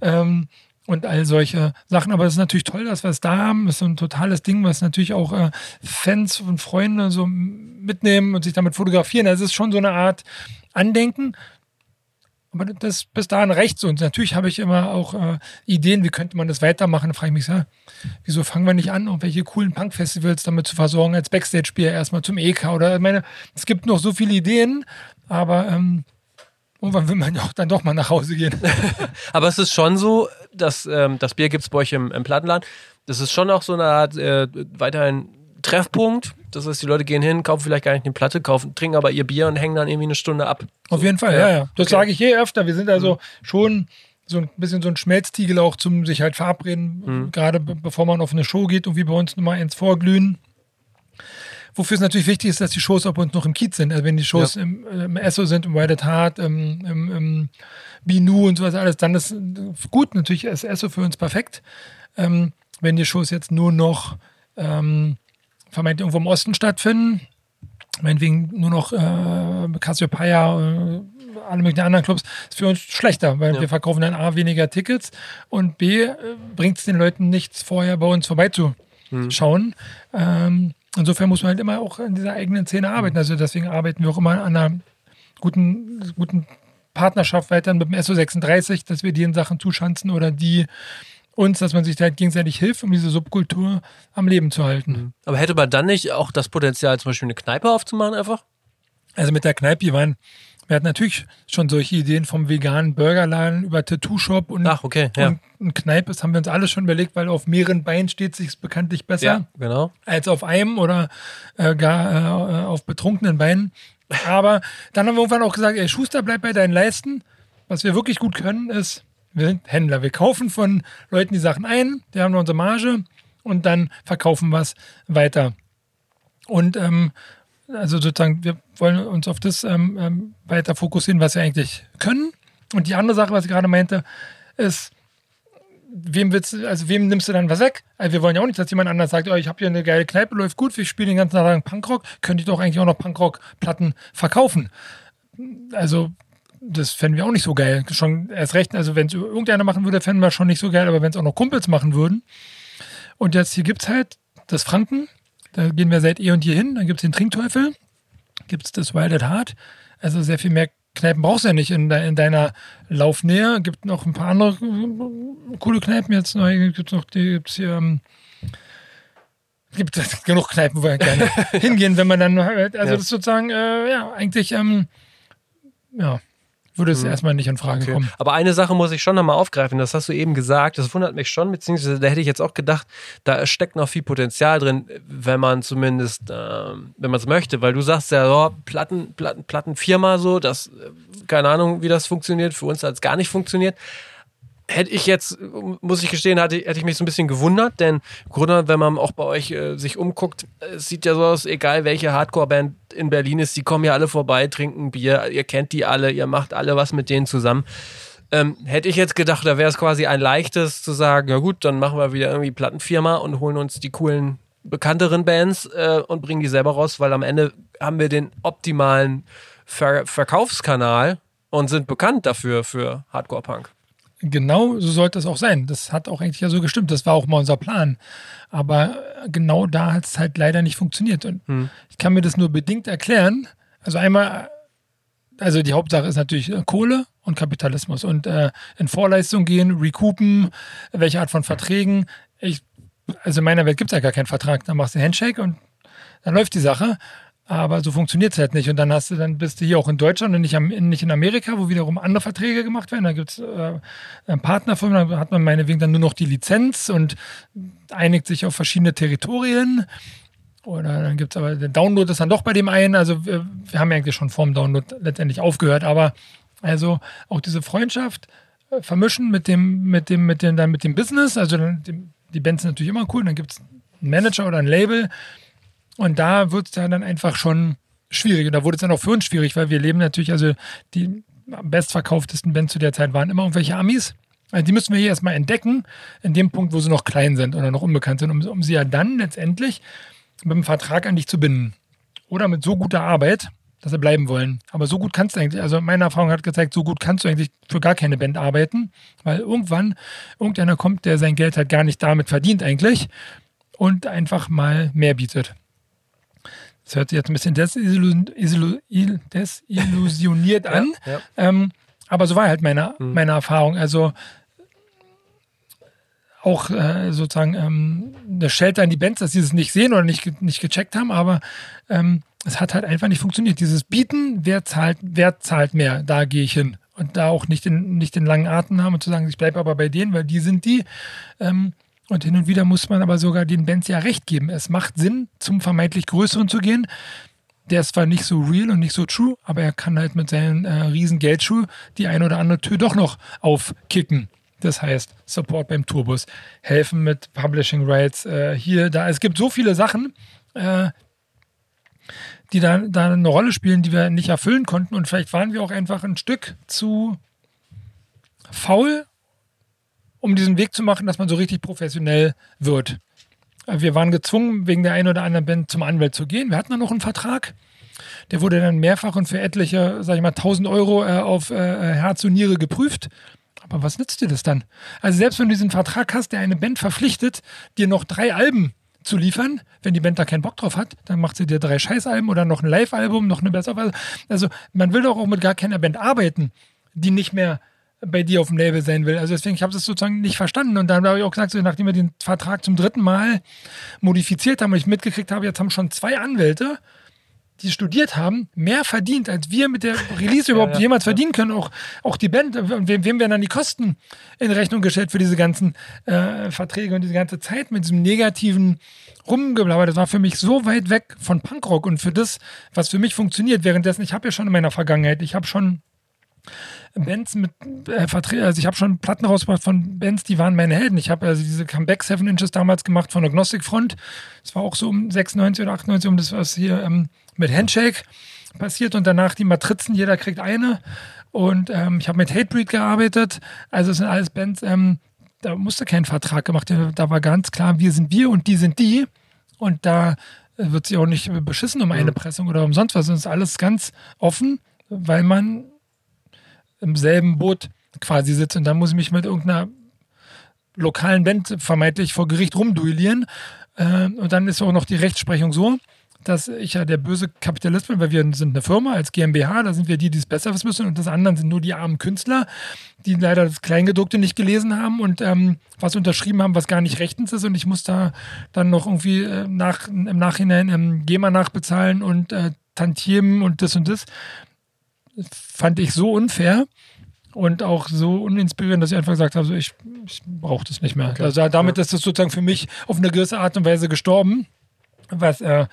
B: Ähm, und all solche Sachen. Aber es ist natürlich toll, dass wir es da haben. Das ist so ein totales Ding, was natürlich auch äh, Fans und Freunde so mitnehmen und sich damit fotografieren. Also es ist schon so eine Art Andenken. Aber das bis dahin reicht so. Und natürlich habe ich immer auch äh, Ideen, wie könnte man das weitermachen. Da frage ich mich, ja, wieso fangen wir nicht an, irgendwelche coolen Punk-Festivals damit zu versorgen, als Backstage-Bier erstmal zum EK oder ich meine, es gibt noch so viele Ideen, aber ähm, irgendwann will man ja auch dann doch mal nach Hause gehen.
A: Aber es ist schon so, dass ähm, das Bier gibt es bei euch im, im Plattenladen. Das ist schon auch so eine Art äh, weiterhin Treffpunkt. Das heißt, die Leute gehen hin, kaufen vielleicht gar nicht eine Platte, kaufen, trinken aber ihr Bier und hängen dann irgendwie eine Stunde ab.
B: Auf jeden Fall,
A: Ja.
B: ja, ja. Das
A: Okay.
B: sage ich je öfter. Wir sind also schon so ein bisschen so ein Schmelztiegel auch zum sich halt verabreden, gerade be bevor man auf eine Show geht und wie bei uns Nummer eins vorglühen. Wofür es natürlich wichtig ist, dass die Shows auch bei uns noch im Kiez sind. Also wenn die Shows im, äh, im Esso sind, im Wild at Heart, im, im, im Binu und sowas alles, dann ist gut. Natürlich ist Esso für uns perfekt. Ähm, wenn die Shows jetzt nur noch ähm, vermeintlich irgendwo im Osten stattfinden, meinetwegen nur noch äh, Cassiopeia, äh, alle möglichen anderen Clubs, ist für uns schlechter, weil
A: Ja.
B: wir verkaufen dann A, weniger Tickets und B, äh, bringt es den Leuten nichts, vorher bei uns vorbeizuschauen. Ähm, insofern muss man halt immer auch in dieser eigenen Szene arbeiten. Also deswegen arbeiten wir auch immer an einer guten, guten Partnerschaft weiter mit dem SO36, dass wir die in Sachen zuschanzen oder die uns, dass man sich da halt gegenseitig hilft, um diese Subkultur am Leben zu halten.
A: Aber hätte man dann nicht auch das Potenzial, zum Beispiel eine Kneipe aufzumachen einfach?
B: Also mit der Kneipe, die waren, wir hatten natürlich schon solche Ideen vom veganen Burgerladen über Tattoo-Shop und,
A: Ach, okay, ja.
B: und ein Kneipe, das haben wir uns alles schon überlegt, weil auf mehreren Beinen steht sich bekanntlich besser
A: Ja, genau.
B: als auf einem oder äh, gar äh, auf betrunkenen Beinen. Aber dann haben wir irgendwann auch gesagt, ey, Schuster, bleib bei deinen Leisten. Was wir wirklich gut können, ist, wir sind Händler. Wir kaufen von Leuten die Sachen ein, die haben unsere Marge und dann verkaufen wir es weiter. Und ähm, also sozusagen, wir wollen uns auf das ähm, ähm, weiter fokussieren, was wir eigentlich können. Und die andere Sache, was ich gerade meinte, ist, wem willst also wem nimmst du dann was weg? Also wir wollen ja auch nicht, dass jemand anders sagt, oh, ich habe hier eine geile Kneipe, läuft gut, wir spielen den ganzen Tag Punkrock, könnte ich doch eigentlich auch noch Punkrock-Platten verkaufen. Also das fänden wir auch nicht so geil. Schon erst recht, also wenn es irgendeiner machen würde, fänden wir schon nicht so geil, aber wenn es auch noch Kumpels machen würden. Und jetzt hier gibt es halt das Franken, da gehen wir seit eh und je hin, dann gibt es den Trinkteufel, gibt es das Wild at Heart, also sehr viel mehr Kneipen brauchst du ja nicht in, de in deiner Laufnähe. Gibt noch ein paar andere äh, coole Kneipen jetzt neu. Gibt noch die gibt's hier. Ähm, gibt genug Kneipen, wo wir gerne hingehen, wenn man dann halt, also
A: Ja.
B: das ist sozusagen, äh, ja, eigentlich, ähm, ja, würde es erstmal nicht in Frage
A: Okay.
B: kommen.
A: Aber eine Sache muss ich schon nochmal aufgreifen, das hast du eben gesagt, das wundert mich schon, beziehungsweise da hätte ich jetzt auch gedacht, da steckt noch viel Potenzial drin, wenn man zumindest, ähm, wenn man es möchte, weil du sagst ja, oh, Platten, Platten, Plattenfirma so, das, äh, keine Ahnung, wie das funktioniert, für uns hat es gar nicht funktioniert. Hätte ich jetzt, muss ich gestehen, hatte, hätte ich mich so ein bisschen gewundert, denn im wenn man auch bei euch äh, sich umguckt, es sieht ja so aus, egal welche Hardcore-Band in Berlin ist, die kommen ja alle vorbei, trinken Bier, ihr kennt die alle, ihr macht alle was mit denen zusammen. Ähm, hätte ich jetzt gedacht, da wäre es quasi ein leichtes zu sagen, ja gut, dann machen wir wieder irgendwie Plattenfirma und holen uns die coolen, bekannteren Bands äh, und bringen die selber raus, weil am Ende haben wir den optimalen Ver Verkaufskanal und sind bekannt dafür für Hardcore-Punk.
B: Genau so sollte es auch sein. Das hat auch eigentlich ja so gestimmt. Das war auch mal unser Plan. Aber genau da hat es halt leider nicht funktioniert. Und ich kann mir das nur bedingt erklären. Also einmal, also die Hauptsache ist natürlich äh, Kohle und Kapitalismus und äh, in Vorleistung gehen, recoupen, welche Art von Verträgen. Ich, also in meiner Welt gibt es ja gar keinen Vertrag. Da machst du einen Handshake und dann läuft die Sache. Aber so funktioniert es halt nicht. Und dann hast du, dann bist du hier auch in Deutschland und nicht, am, nicht in Amerika, wo wiederum andere Verträge gemacht werden. Da gibt es äh, Partnerfirmen, da hat man meinetwegen dann nur noch die Lizenz und einigt sich auf verschiedene Territorien. Oder dann gibt es aber, der Download ist dann doch bei dem einen. Also wir, wir haben ja eigentlich schon vorm Download letztendlich aufgehört. Aber also auch diese Freundschaft äh, vermischen mit dem, mit dem, mit dem, dann mit dem Business. Also dem, die Bands sind natürlich immer cool. Dann gibt es einen Manager oder ein Label. Und da wird es dann einfach schon schwierig. Und da wurde es dann auch für uns schwierig, weil wir leben natürlich, also die bestverkauftesten Bands zu der Zeit waren immer irgendwelche Amis. Also die müssen wir hier erstmal entdecken, in dem Punkt, wo sie noch klein sind oder noch unbekannt sind, um, um sie ja dann letztendlich mit dem Vertrag an dich zu binden. Oder mit so guter Arbeit, dass sie bleiben wollen. Aber so gut kannst du eigentlich, also meine Erfahrung hat gezeigt, so gut kannst du eigentlich für gar keine Band arbeiten, weil irgendwann irgendeiner kommt, der sein Geld halt gar nicht damit verdient eigentlich und einfach mal mehr bietet. Das hört sich jetzt ein bisschen desillusioniert an. Ja, ja. Ähm, aber so war halt meine, mhm. meine Erfahrung. Also auch äh, sozusagen ähm, das Shelter in die Bands, dass sie es nicht sehen oder nicht, nicht gecheckt haben, aber ähm, es hat halt einfach nicht funktioniert. Dieses Bieten, wer zahlt, wer zahlt mehr, da gehe ich hin. Und da auch nicht den, nicht den langen Atem haben und zu sagen, ich bleibe aber bei denen, weil die sind die. Ähm, und hin und wieder muss man aber sogar den Bands ja recht geben. Es macht Sinn, zum vermeintlich Größeren zu gehen. Der ist zwar nicht so real und nicht so true, aber er kann halt mit seinen äh, riesen Geldschuh die eine oder andere Tür doch noch aufkicken. Das heißt, Support beim Tourbus, helfen mit Publishing Rights, äh, hier, da. Es gibt so viele Sachen, äh, die da, da eine Rolle spielen, die wir nicht erfüllen konnten. Und vielleicht waren wir auch einfach ein Stück zu faul, um diesen Weg zu machen, dass man so richtig professionell wird. Wir waren gezwungen, wegen der einen oder anderen Band zum Anwalt zu gehen. Wir hatten dann noch einen Vertrag. Der wurde dann mehrfach und für etliche, sag ich mal, 1000 Euro äh, auf äh, Herz und Niere geprüft. Aber was nützt dir das dann? Also selbst wenn du diesen Vertrag hast, der eine Band verpflichtet, dir noch drei Alben zu liefern, wenn die Band da keinen Bock drauf hat, dann macht sie dir drei Scheißalben oder noch ein Live-Album, noch eine bessere. Also man will doch auch mit gar keiner Band arbeiten, die nicht mehr bei dir auf dem Label sein will. Also deswegen, ich habe das sozusagen nicht verstanden. Und dann habe ich auch gesagt, so, nachdem wir den Vertrag zum dritten Mal modifiziert haben und ich mitgekriegt habe, jetzt haben schon zwei Anwälte die studiert haben, mehr verdient, als wir mit der Release überhaupt ja, ja, jemals ja. verdienen können. Auch, auch die Band, wem, wem werden dann die Kosten in Rechnung gestellt für diese ganzen äh, Verträge und diese ganze Zeit mit diesem negativen Rumgeblabber. Das war für mich so weit weg von Punkrock und für das, was für mich funktioniert. Währenddessen, ich habe ja schon in meiner Vergangenheit, ich habe schon Bands mit äh, Vertretern, also ich habe schon Platten rausgebracht von Bands, die waren meine Helden. Ich habe also diese Comeback Seven Inches damals gemacht von Agnostic Front. Das war auch so um 96 oder 98, um das, was hier ähm, mit Handshake passiert und danach die Matrizen, jeder kriegt eine. Und ähm, ich habe mit Hatebreed gearbeitet. Also es sind alles Bands, ähm, da musste kein Vertrag gemacht werden. Da war ganz klar, wir sind wir und die sind die. Und da wird sich auch nicht beschissen um eine mhm. Pressung oder um sonst was. Es ist alles ganz offen, weil man im selben Boot quasi sitzt. Und dann muss ich mich mit irgendeiner lokalen Band vermeintlich vor Gericht rumduellieren. Äh, und dann ist auch noch die Rechtsprechung so, dass ich ja der böse Kapitalist bin, weil wir sind eine Firma als GmbH, da sind wir die, die es besser wissen müssen und das anderen sind nur die armen Künstler, die leider das Kleingedruckte nicht gelesen haben und ähm, was unterschrieben haben, was gar nicht rechtens ist und ich muss da dann noch irgendwie äh, nach, im Nachhinein ähm, GEMA nachbezahlen und äh, Tantiemen und das und das. Fand ich so unfair und auch so uninspirierend, dass ich einfach gesagt habe, so, ich, ich brauche das nicht mehr. Okay. Also damit ja. ist das sozusagen für mich auf eine gewisse Art und Weise gestorben, was äh,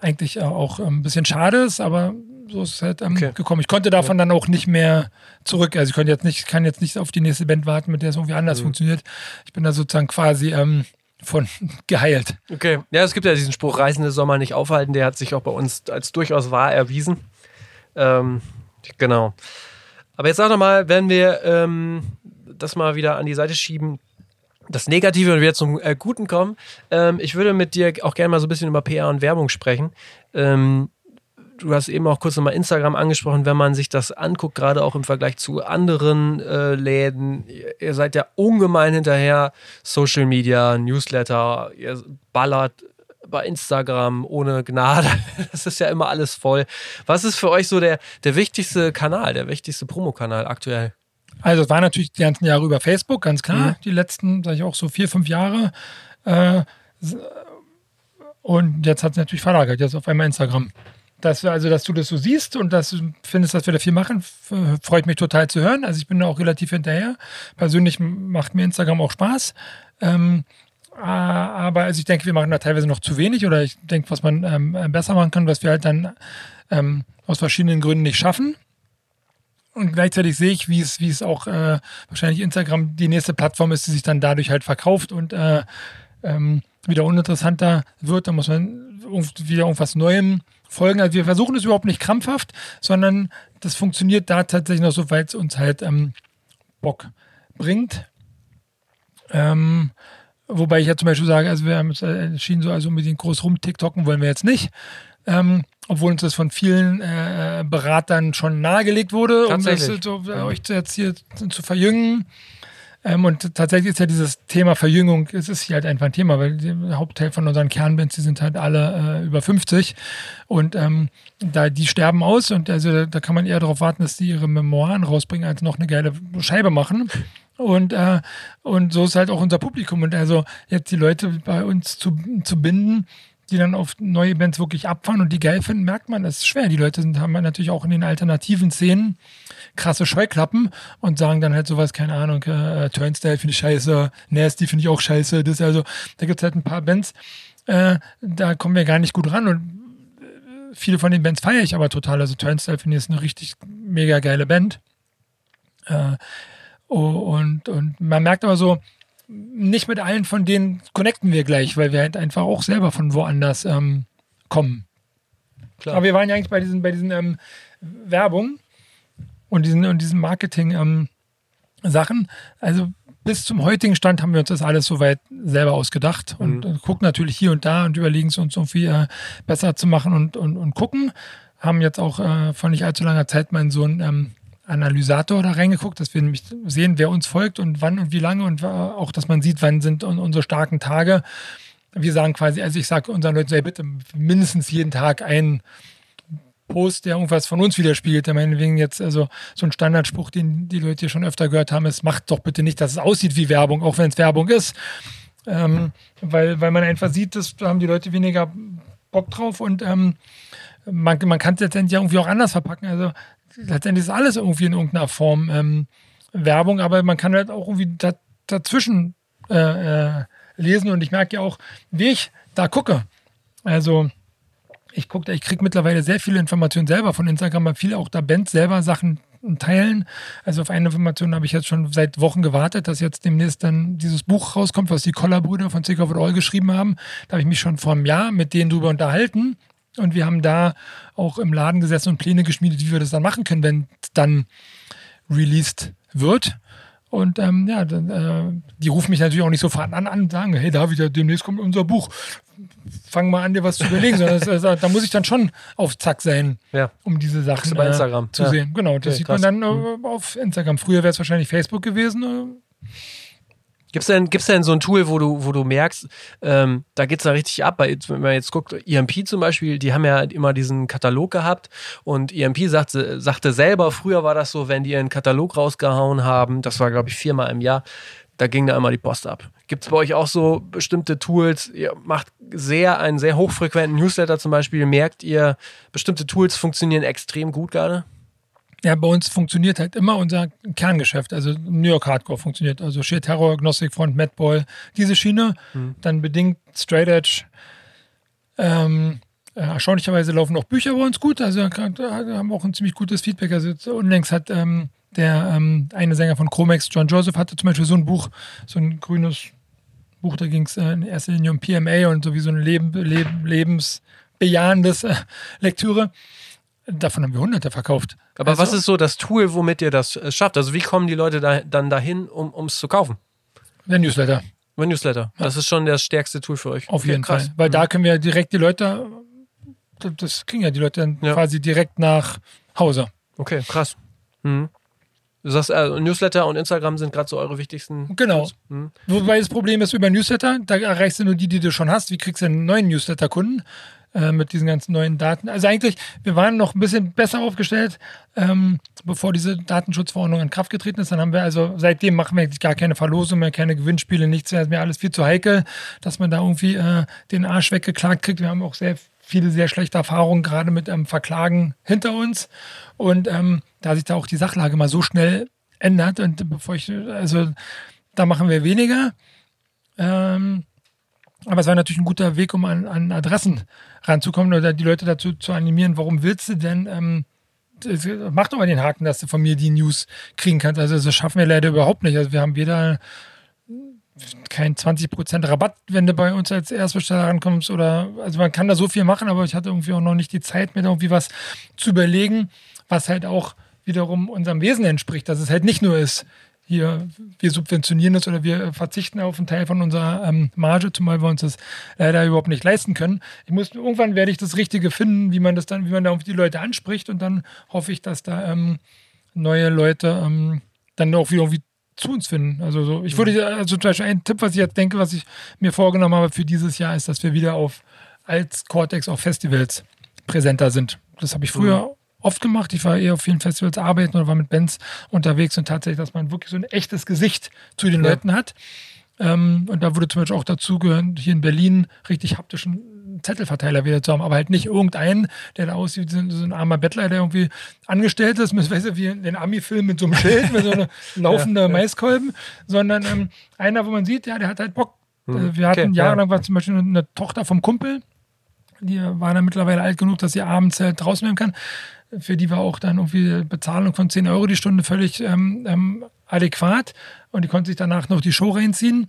B: eigentlich auch ein bisschen schade ist, aber so ist es halt ähm, okay. gekommen. Ich konnte davon ja. dann auch nicht mehr zurück. Also ich konnte jetzt nicht, kann jetzt nicht auf die nächste Band warten, mit der es irgendwie anders mhm. funktioniert. Ich bin da sozusagen quasi ähm, von geheilt.
A: Okay. Ja, es gibt ja diesen Spruch, Reisende soll man nicht aufhalten, der hat sich auch bei uns als durchaus wahr erwiesen. Ähm, genau. Aber jetzt sag doch mal, wenn wir ähm, das mal wieder an die Seite schieben, das Negative und wieder zum äh, Guten kommen. Ähm, ich würde mit dir auch gerne mal so ein bisschen über PR und Werbung sprechen. Ähm, du hast eben auch kurz nochmal Instagram angesprochen, wenn man sich das anguckt, gerade auch im Vergleich zu anderen äh, Läden. Ihr, ihr seid ja ungemein hinterher. Social Media, Newsletter, ihr ballert bei Instagram ohne Gnade. Das ist ja immer alles voll. Was ist für euch so der, der wichtigste Kanal, der wichtigste Promokanal aktuell?
B: Also es war natürlich die ganzen Jahre über Facebook, ganz klar. Mhm. Die letzten, sage ich auch so vier, fünf Jahre. Äh, und jetzt hat es natürlich verlagert, jetzt auf einmal Instagram. Dass, also, dass du das so siehst und dass du findest, dass wir da viel machen, freut mich total zu hören. Also ich bin da auch relativ hinterher. Persönlich macht mir Instagram auch Spaß. Ähm, aber also ich denke, wir machen da teilweise noch zu wenig oder ich denke, was man ähm, besser machen kann, was wir halt dann ähm, aus verschiedenen Gründen nicht schaffen. Und gleichzeitig sehe ich, wie es, wie es auch äh, wahrscheinlich Instagram die nächste Plattform ist, die sich dann dadurch halt verkauft und äh, ähm, wieder uninteressanter wird. Da muss man wieder irgendwas Neuem folgen. Also wir versuchen es überhaupt nicht krampfhaft, sondern das funktioniert da tatsächlich noch so, weil es uns halt ähm, Bock bringt. Ähm, wobei ich ja zum Beispiel sage, also wir haben uns entschieden, so also unbedingt groß rum TikToken wollen wir jetzt nicht. Ähm, obwohl uns das von vielen äh, Beratern schon nahegelegt wurde, um das so, äh, euch jetzt hier zu verjüngen. Ähm, und tatsächlich ist ja dieses Thema Verjüngung, es ist hier halt einfach ein Thema, weil der Hauptteil von unseren Kernbands, die sind halt alle äh, über 50 und ähm, da, die sterben aus und also da kann man eher darauf warten, dass die ihre Memoiren rausbringen, als noch eine geile Scheibe machen. Und, äh, und so ist halt auch unser Publikum. Und also jetzt die Leute bei uns zu, zu binden, die dann auf neue Bands wirklich abfahren und die geil finden, merkt man, das ist schwer. Die Leute sind, haben natürlich auch in den alternativen Szenen krasse Scheuklappen und sagen dann halt sowas, keine Ahnung, äh, Turnstyle finde ich scheiße, Nasty finde ich auch scheiße. Das also, da gibt es halt ein paar Bands, äh, da kommen wir gar nicht gut ran und äh, viele von den Bands feiere ich aber total. Also Turnstyle finde ich ist eine richtig mega geile Band. Äh, und, und man merkt aber so, nicht mit allen von denen connecten wir gleich, weil wir halt einfach auch selber von woanders ähm, kommen. Klar. Aber wir waren ja eigentlich bei diesen, bei diesen ähm, Werbung und diesen, und diesen Marketing-Sachen. Ähm, also bis zum heutigen Stand haben wir uns das alles soweit selber ausgedacht und, mhm. gucken natürlich hier und da und überlegen es uns irgendwie äh, besser zu machen und, und, und gucken. Haben jetzt auch äh, vor nicht allzu langer Zeit meinen Sohn ähm, Analysator da reingeguckt, dass wir nämlich sehen, wer uns folgt und wann und wie lange und auch, dass man sieht, wann sind unsere starken Tage. Wir sagen quasi, also ich sage unseren Leuten, sei bitte mindestens jeden Tag ein Post, der irgendwas von uns widerspiegelt. Der meinetwegen jetzt, also so ein Standardspruch, den die Leute schon öfter gehört haben, ist, macht doch bitte nicht, dass es aussieht wie Werbung, auch wenn es Werbung ist. Ähm, weil, weil man einfach sieht, dass da haben die Leute weniger Bock drauf und ähm, man, man kann es letztendlich irgendwie auch anders verpacken. Also letztendlich ist alles irgendwie in irgendeiner Form ähm, Werbung, aber man kann halt auch irgendwie da, dazwischen äh, äh, lesen und ich merke ja auch, wie ich da gucke. Also ich gucke, ich kriege mittlerweile sehr viele Informationen selber von Instagram, weil viele auch da Bands selber Sachen teilen. Also auf eine Information habe ich jetzt schon seit Wochen gewartet, dass jetzt demnächst dann dieses Buch rauskommt, was die Collar-Brüder von Sick of It All geschrieben haben. Da habe ich mich schon vor einem Jahr mit denen drüber unterhalten. Und wir haben da auch im Laden gesessen und Pläne geschmiedet, wie wir das dann machen können, wenn es dann released wird. Und ähm, ja, dann, äh, die rufen mich natürlich auch nicht sofort an und sagen, hey David, demnächst kommt unser Buch. Fang mal an, dir was zu überlegen. Sondern das, also, da muss ich dann schon auf Zack sein,
A: ja.
B: um diese Sachen
A: bei Instagram.
B: Äh, zu ja. sehen. Genau, das okay, sieht krass. man dann äh, auf Instagram. Früher wäre es wahrscheinlich Facebook gewesen.
A: Gibt es denn, gibt's denn so ein Tool, wo du, wo du merkst, ähm, da geht es da richtig ab? Weil, wenn man jetzt guckt, EMP zum Beispiel, die haben ja immer diesen Katalog gehabt und EMP sagte, sagte selber, früher war das so, wenn die einen Katalog rausgehauen haben, das war glaube ich viermal im Jahr, da ging da immer die Post ab. Gibt es bei euch auch so bestimmte Tools? Ihr macht sehr einen sehr hochfrequenten Newsletter zum Beispiel. Merkt ihr, bestimmte Tools funktionieren extrem gut gerade?
B: Ja, bei uns funktioniert halt immer unser Kerngeschäft. Also New York Hardcore funktioniert. Also Sheer Terror, Agnostic Front, Madball, diese Schiene. Mhm. Dann bedingt Straight Edge. Ähm, äh, erstaunlicherweise laufen auch Bücher bei uns gut. Also haben auch ein ziemlich gutes Feedback. Also unlängst hat ähm, der ähm, eine Sänger von Chromex, John Joseph, hatte zum Beispiel so ein Buch, so ein grünes Buch, da ging es äh, in erster Linie um PMA und so wie so eine Leben, Leben, lebensbejahendes äh, Lektüre. Davon haben wir hunderte verkauft.
A: Aber also, was ist so das Tool, womit ihr das äh, schafft? Also wie kommen die Leute da, dann dahin, um es zu kaufen?
B: Der Newsletter.
A: Der Newsletter. Ja. Das ist schon das stärkste Tool für euch.
B: Auf jeden okay, Fall. Weil mhm. da können wir direkt die Leute, das kriegen ja die Leute dann ja. quasi direkt nach Hause.
A: Okay, krass. Mhm. Du sagst, äh, Newsletter und Instagram sind gerade so eure wichtigsten.
B: Genau. Mhm. Wobei das Problem ist über Newsletter, da erreichst du nur die, die du schon hast. Wie kriegst du einen neuen Newsletter-Kunden? Äh, mit diesen ganzen neuen Daten. Also eigentlich, wir waren noch ein bisschen besser aufgestellt, ähm, bevor diese Datenschutzverordnung in Kraft getreten ist. Dann haben wir also, seitdem machen wir eigentlich gar keine Verlosung mehr, keine Gewinnspiele, nichts mehr. Ist mir alles viel zu heikel, dass man da irgendwie äh, den Arsch weggeklagt kriegt. Wir haben auch sehr viele sehr schlechte Erfahrungen gerade mit ähm, Verklagen hinter uns. Und ähm, da sich da auch die Sachlage mal so schnell ändert und bevor ich, also da machen wir weniger. Ähm, aber es war natürlich ein guter Weg, um an, an Adressen ranzukommen oder die Leute dazu zu animieren, warum willst du denn, ähm, mach doch mal den Haken, dass du von mir die News kriegen kannst. Also das schaffen wir leider überhaupt nicht. Also wir haben weder kein 20% Rabatt, wenn du bei uns als Erstbesteller rankommst oder, also man kann da so viel machen, aber ich hatte irgendwie auch noch nicht die Zeit, mir da irgendwie was zu überlegen, was halt auch wiederum unserem Wesen entspricht, dass es halt nicht nur ist, hier, wir subventionieren das oder wir verzichten auf einen Teil von unserer ähm, Marge, zumal wir uns das leider überhaupt nicht leisten können. Ich muss, irgendwann werde ich das Richtige finden, wie man das dann, wie man da auf die Leute anspricht und dann hoffe ich, dass da ähm, neue Leute ähm, dann auch wieder irgendwie zu uns finden. Also so, ich würde, also zum Beispiel ein Tipp, was ich jetzt denke, was ich mir vorgenommen habe für dieses Jahr, ist, dass wir wieder auf als Cortex auf Festivals präsenter sind. Das habe ich früher mhm. Oft gemacht. Ich war eher auf vielen Festivals arbeiten oder war mit Bands unterwegs und tatsächlich, dass man wirklich so ein echtes Gesicht zu den ja. Leuten hat. Ähm, und da würde zum Beispiel auch dazu gehören, hier in Berlin richtig haptischen Zettelverteiler wieder zu haben, aber halt nicht irgendeinen, der da aussieht wie so ein armer Bettler, der irgendwie angestellt ist, mit, weißt du, wie in den Ami-Film mit so einem Schild, mit so einem laufenden ja, Maiskolben, sondern ähm, einer, wo man sieht, ja, der hat halt Bock. Hm. Wir hatten okay, jahrelang ja. war zum Beispiel eine Tochter vom Kumpel, die war dann mittlerweile alt genug, dass sie abends halt draußen bleiben kann. Für die war auch dann irgendwie Bezahlung von 10 Euro die Stunde völlig ähm, ähm, adäquat. Und die konnte sich danach noch die Show reinziehen.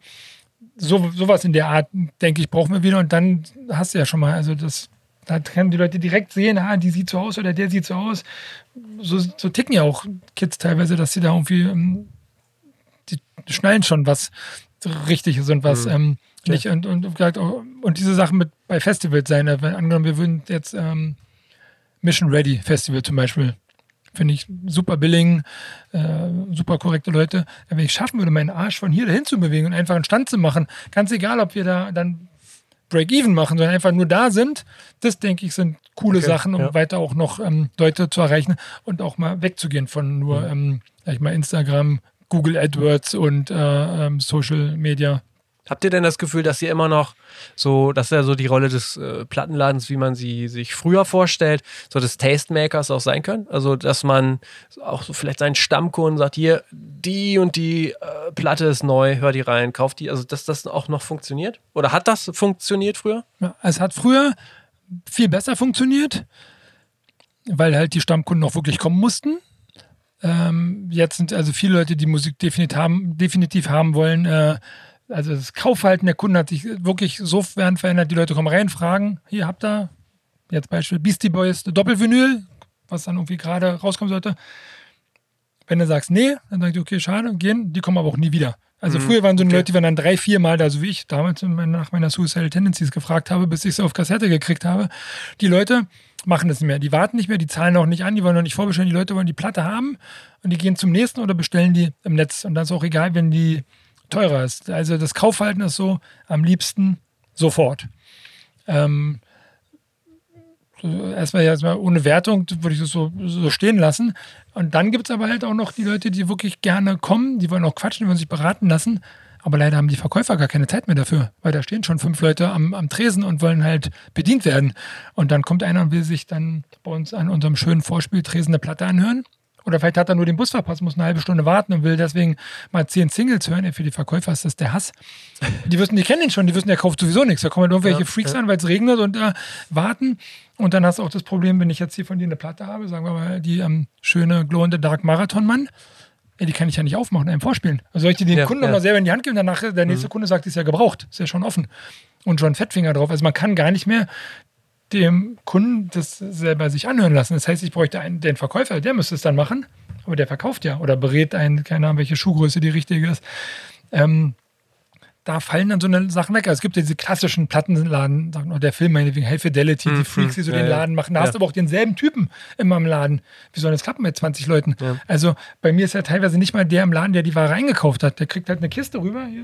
B: So, sowas in der Art, denke ich, brauchen wir wieder. Und dann hast du ja schon mal, also das, da können die Leute direkt sehen, ah, die sieht so aus oder der sieht so aus. So, so ticken ja auch Kids teilweise, dass sie da irgendwie, ähm, die schnallen schon, was richtig ist und was mhm. ähm, nicht. Ja. Und, und, und diese Sachen mit bei Festivals sein. Wenn angenommen, wir würden jetzt ähm, Mission Ready Festival zum Beispiel. Finde ich super billing, äh, super korrekte Leute. Wenn ich schaffen würde, meinen Arsch von hier dahin zu bewegen und einfach einen Stand zu machen, ganz egal, ob wir da dann Break-Even machen, sondern einfach nur da sind, das denke ich sind coole okay, Sachen, um ja. weiter auch noch ähm, Leute zu erreichen und auch mal wegzugehen von nur, mhm. ähm, sag ich mal, Instagram, Google AdWords und äh, ähm, Social Media.
A: Habt ihr denn das Gefühl, dass ihr immer noch so, das ist ja so die Rolle des äh, Plattenladens, wie man sie sich früher vorstellt, so des Tastemakers auch sein können? Also, dass man auch so vielleicht seinen Stammkunden sagt, hier, die und die äh, Platte ist neu, hör die rein, kauf die. Also, dass das auch noch funktioniert? Oder hat das funktioniert früher?
B: Ja, es hat früher viel besser funktioniert, weil halt die Stammkunden noch wirklich kommen mussten. Ähm, jetzt sind also viele Leute, die Musik definitiv haben, definitiv haben wollen, äh, also das Kaufverhalten der Kunden hat sich wirklich so verändert. Die Leute kommen rein, fragen, hier habt ihr, jetzt Beispiel Beastie Boys Doppelvinyl, was dann irgendwie gerade rauskommen sollte. Wenn du sagst, nee, dann sagst du, okay, schade, gehen, die kommen aber auch nie wieder. Also mhm. früher waren so okay. Leute, die waren dann drei, vier Mal da, so wie ich damals nach meiner Suicidal Tendencies gefragt habe, bis ich es auf Kassette gekriegt habe. Die Leute machen das nicht mehr. Die warten nicht mehr, die zahlen auch nicht an, die wollen noch nicht vorbestellen. Die Leute wollen die Platte haben und die gehen zum nächsten oder bestellen die im Netz. Und das ist auch egal, wenn die teurer ist. Also das Kaufverhalten ist so am liebsten sofort. Ähm, erstmal, erstmal ohne Wertung würde ich das so, so stehen lassen. Und dann gibt es aber halt auch noch die Leute, die wirklich gerne kommen, die wollen auch quatschen, die wollen sich beraten lassen. Aber leider haben die Verkäufer gar keine Zeit mehr dafür, weil da stehen schon fünf Leute am, am Tresen und wollen halt bedient werden. Und dann kommt einer und will sich dann bei uns an unserem schönen Vorspieltresen eine Platte anhören. Oder vielleicht hat er nur den Bus verpasst, muss eine halbe Stunde warten und will deswegen mal zehn Singles hören. Für die Verkäufer ist das der Hass. Die wissen, die kennen ihn schon, die wissen, der kauft sowieso nichts. Da kommen halt irgendwelche ja, Freaks ja. an, weil es regnet und äh, warten. Und dann hast du auch das Problem, wenn ich jetzt hier von dir eine Platte habe, sagen wir mal, die ähm, schöne Glow in the Dark Marathon Mann. Ja, die kann ich ja nicht aufmachen, einem vorspielen. Also soll ich die den ja, Kunden ja. nochmal selber in die Hand geben, danach der nächste mhm. Kunde sagt, die ist ja gebraucht, ist ja schon offen. Und schon Fettfinger drauf. Also man kann gar nicht mehr dem Kunden das selber sich anhören lassen. Das heißt, ich bräuchte einen, den Verkäufer, der müsste es dann machen, aber der verkauft ja oder berät einen, keine Ahnung, welche Schuhgröße die richtige ist. Ähm, da fallen dann so eine Sachen weg. Also es gibt ja diese klassischen Plattenladen, der Film meinetwegen High Fidelity, die mhm. Freaks, die so ja, den Laden machen. Da ja. hast du aber auch denselben Typen immer im Laden. Wie soll das klappen mit 20 Leuten? Ja. Also bei mir ist ja teilweise nicht mal der im Laden, der die Ware eingekauft hat. Der kriegt halt eine Kiste rüber, hier,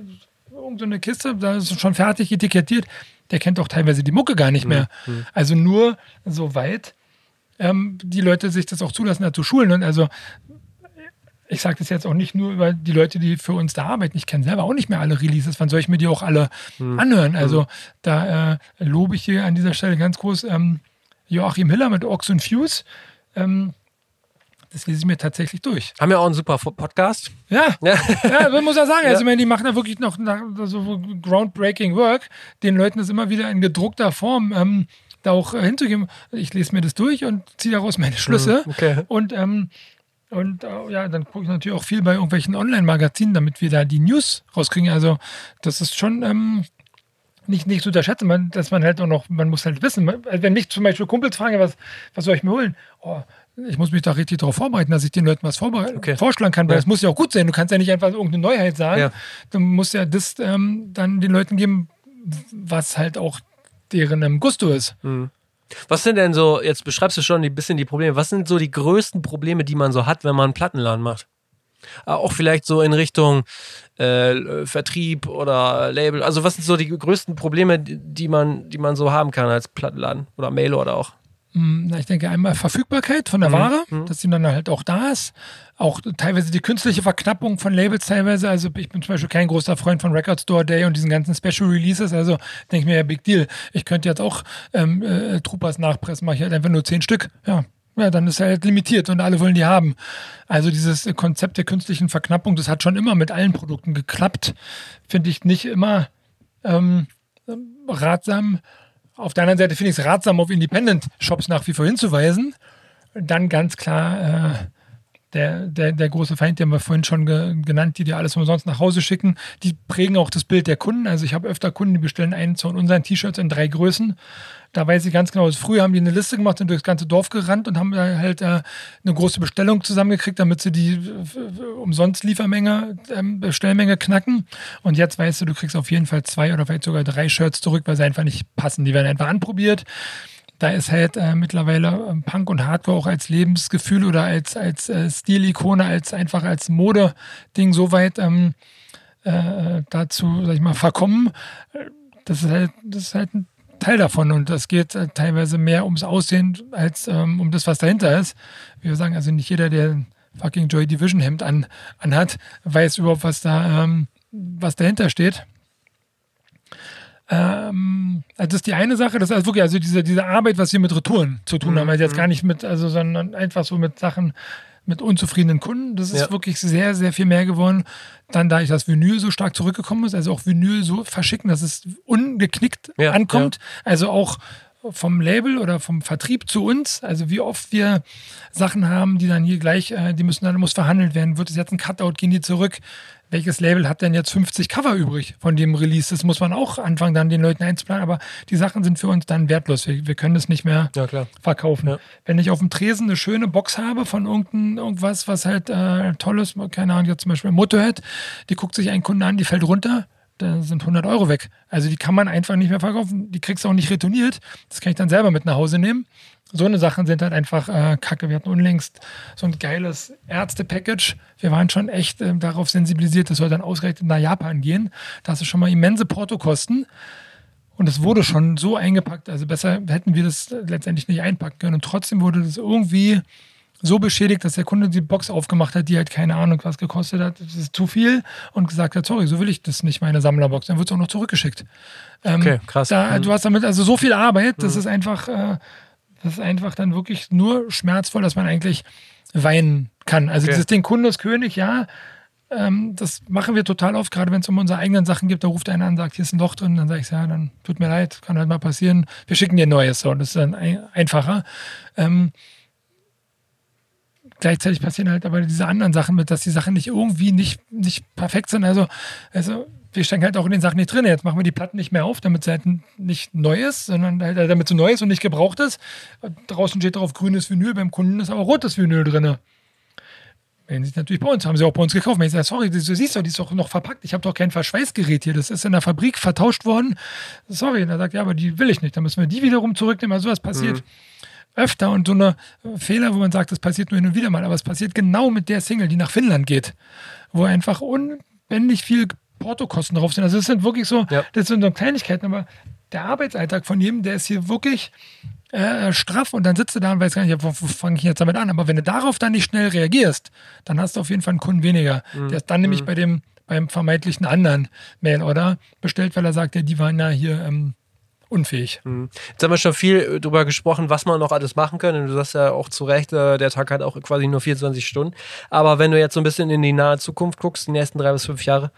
B: irgend so eine Kiste, da ist schon fertig etikettiert der kennt auch teilweise die Mucke gar nicht mehr. Mhm. Also nur so weit ähm, die Leute sich das auch zulassen, da zu schulen. Und also ich sage das jetzt auch nicht nur über die Leute, die für uns da arbeiten. Ich kenne selber auch nicht mehr alle Releases. Wann soll ich mir die auch alle mhm. anhören? Also mhm. da äh, lobe ich hier an dieser Stelle ganz groß ähm, Joachim Hiller mit Ox und Fuse. Ähm, das lese ich mir tatsächlich durch.
A: Haben ja auch einen super Podcast.
B: Ja, ja, ja man muss ja sagen. Also, ja. die machen da wirklich noch so groundbreaking Work, den Leuten das immer wieder in gedruckter Form ähm, da auch äh, hinzugeben. Ich lese mir das durch und ziehe daraus meine Schlüsse. Mhm, okay. Und, ähm, und äh, ja, dann gucke ich natürlich auch viel bei irgendwelchen Online-Magazinen, damit wir da die News rauskriegen. Also, das ist schon. Ähm, nicht, nicht zu unterschätzen, man, dass man halt auch noch, man muss halt wissen, also wenn mich zum Beispiel Kumpels fragen, was, was soll ich mir holen? Oh, ich muss mich da richtig darauf vorbereiten, dass ich den Leuten was okay. vorschlagen kann, weil es ja. muss ja auch gut sein. Du kannst ja nicht einfach irgendeine Neuheit sagen. Ja. Du musst ja das ähm, dann den Leuten geben, was halt auch deren ähm, Gusto ist.
A: Mhm. Was sind denn so, jetzt beschreibst du schon ein bisschen die Probleme, was sind so die größten Probleme, die man so hat, wenn man einen Plattenladen macht? Ah, auch vielleicht so in Richtung äh, Vertrieb oder Label. Also was sind so die größten Probleme, die man, die man so haben kann als Plattenladen oder Mail oder auch?
B: Hm, ich denke einmal Verfügbarkeit von der mhm. Ware, mhm. dass sie dann halt auch da ist. Auch teilweise die künstliche Verknappung von Labels teilweise. Also ich bin zum Beispiel kein großer Freund von Record Store Day und diesen ganzen Special Releases. Also denke ich mir, ja, Big Deal. Ich könnte jetzt auch ähm, äh, Troopers nachpressen, mache ich halt einfach nur zehn Stück. Ja, ja, dann ist er halt limitiert und alle wollen die haben. Also dieses Konzept der künstlichen Verknappung, das hat schon immer mit allen Produkten geklappt. Finde ich nicht immer ähm, ratsam. Auf der anderen Seite finde ich es ratsam, auf Independent-Shops nach wie vor hinzuweisen. Dann ganz klar äh, der, der, der große Feind, den wir vorhin schon ge genannt, die dir alles umsonst nach Hause schicken, die prägen auch das Bild der Kunden. Also ich habe öfter Kunden, die bestellen einen von unseren T-Shirts in drei Größen. Da weiß ich ganz genau, früher haben die eine Liste gemacht und durchs ganze Dorf gerannt und haben halt äh, eine große Bestellung zusammengekriegt, damit sie die äh, umsonst Liefermenge, äh, Bestellmenge knacken. Und jetzt weißt du, du kriegst auf jeden Fall zwei oder vielleicht sogar drei Shirts zurück, weil sie einfach nicht passen. Die werden einfach anprobiert da ist halt äh, mittlerweile ähm, Punk und Hardcore auch als Lebensgefühl oder als, als äh, Stilikone, als einfach als Mode-Ding so weit ähm, äh, dazu, sag ich mal, verkommen. Das ist halt, das ist halt ein Teil davon und das geht äh, teilweise mehr ums Aussehen als ähm, um das, was dahinter ist. Wie wir sagen, also nicht jeder, der fucking Joy Division Hemd an, anhat, weiß überhaupt, was da, ähm, was dahinter steht. Ähm, also das ist die eine Sache, das ist also wirklich also diese, diese Arbeit, was wir mit Retouren zu tun mhm. haben, also jetzt gar nicht mit, also sondern einfach so mit Sachen, mit unzufriedenen Kunden. Das ist ja. wirklich sehr, sehr viel mehr geworden. Dann, da ich das Vinyl so stark zurückgekommen ist, also auch Vinyl so verschicken, dass es ungeknickt ja, ankommt. Ja. Also auch vom Label oder vom Vertrieb zu uns, also wie oft wir Sachen haben, die dann hier gleich, äh, die müssen dann muss verhandelt werden. Wird es jetzt ein Cutout, gehen die zurück? Welches Label hat denn jetzt 50 Cover übrig von dem Release? Das muss man auch anfangen, dann den Leuten einzuplanen. Aber die Sachen sind für uns dann wertlos. Wir, wir können das nicht mehr ja, verkaufen. Ja. Wenn ich auf dem Tresen eine schöne Box habe von irgendein, irgendwas, was halt äh, toll ist, keine Ahnung, jetzt zum Beispiel Motorhead, die guckt sich ein Kunde an, die fällt runter, da sind 100 Euro weg. Also die kann man einfach nicht mehr verkaufen. Die kriegst du auch nicht retourniert. Das kann ich dann selber mit nach Hause nehmen so eine Sachen sind halt einfach äh, kacke. Wir hatten unlängst so ein geiles Ärzte-Package. Wir waren schon echt äh, darauf sensibilisiert, das soll dann ausgerechnet nach Japan gehen. Da hast du schon mal immense Portokosten. Und es wurde schon so eingepackt. Also besser hätten wir das letztendlich nicht einpacken können. Und trotzdem wurde das irgendwie so beschädigt, dass der Kunde die Box aufgemacht hat, die halt keine Ahnung was gekostet hat. Das ist zu viel und gesagt hat, sorry, so will ich das nicht, meine Sammlerbox. Dann wird es auch noch zurückgeschickt. Ähm, okay, krass. Da, mhm. Du hast damit also so viel Arbeit, das mhm. ist einfach, äh, das ist einfach dann wirklich nur schmerzvoll, dass man eigentlich weinen kann. Also okay. dieses Ding Kunde König, ja, ähm, das machen wir total oft, gerade wenn es um unsere eigenen Sachen geht. Da ruft einer an, sagt, hier ist ein Loch drin, dann sage ich, ja, dann tut mir leid, kann halt mal passieren. Wir schicken dir ein neues, so, das ist dann ein, einfacher. Ähm, gleichzeitig passieren halt aber diese anderen Sachen mit, dass die Sachen nicht irgendwie nicht, nicht perfekt sind. Also, also wir stecken halt auch in den Sachen nicht drin. Jetzt machen wir die Platten nicht mehr auf, damit sie halt nicht neu ist, sondern halt, äh, damit sie neu ist und nicht gebraucht ist. Draußen steht drauf grünes Vinyl, beim Kunden ist aber rotes Vinyl drin. Wenn sie natürlich bei uns, haben sie auch bei uns gekauft. Wenn ich sage, sorry, du siehst doch, die ist doch noch verpackt. Ich habe doch kein Verschweißgerät hier. Das ist in der Fabrik vertauscht worden. Sorry. Und er sagt, ja, aber die will ich nicht. Dann müssen wir die wiederum zurücknehmen. Also was passiert mhm. öfter und so eine Fehler, wo man sagt, das passiert nur hin und wieder mal. Aber es passiert genau mit der Single, die nach Finnland geht. Wo einfach unbändig viel Portokosten drauf sind. Also das sind wirklich so, ja. das sind so Kleinigkeiten, aber der Arbeitsalltag von jedem, der ist hier wirklich äh, straff und dann sitzt du da und weißt gar nicht, wo, wo fange ich jetzt damit an. Aber wenn du darauf dann nicht schnell reagierst, dann hast du auf jeden Fall einen Kunden weniger. Mhm. Der ist dann nämlich mhm. bei dem beim vermeintlichen anderen Mail oder bestellt, weil er sagt, ja, die waren ja hier ähm, unfähig.
A: Mhm. Jetzt haben wir schon viel äh, darüber gesprochen, was man noch alles machen kann. Und du sagst ja auch zu Recht, äh, der Tag hat auch quasi nur 24 Stunden. Aber wenn du jetzt so ein bisschen in die nahe Zukunft guckst, die nächsten drei bis fünf Jahre,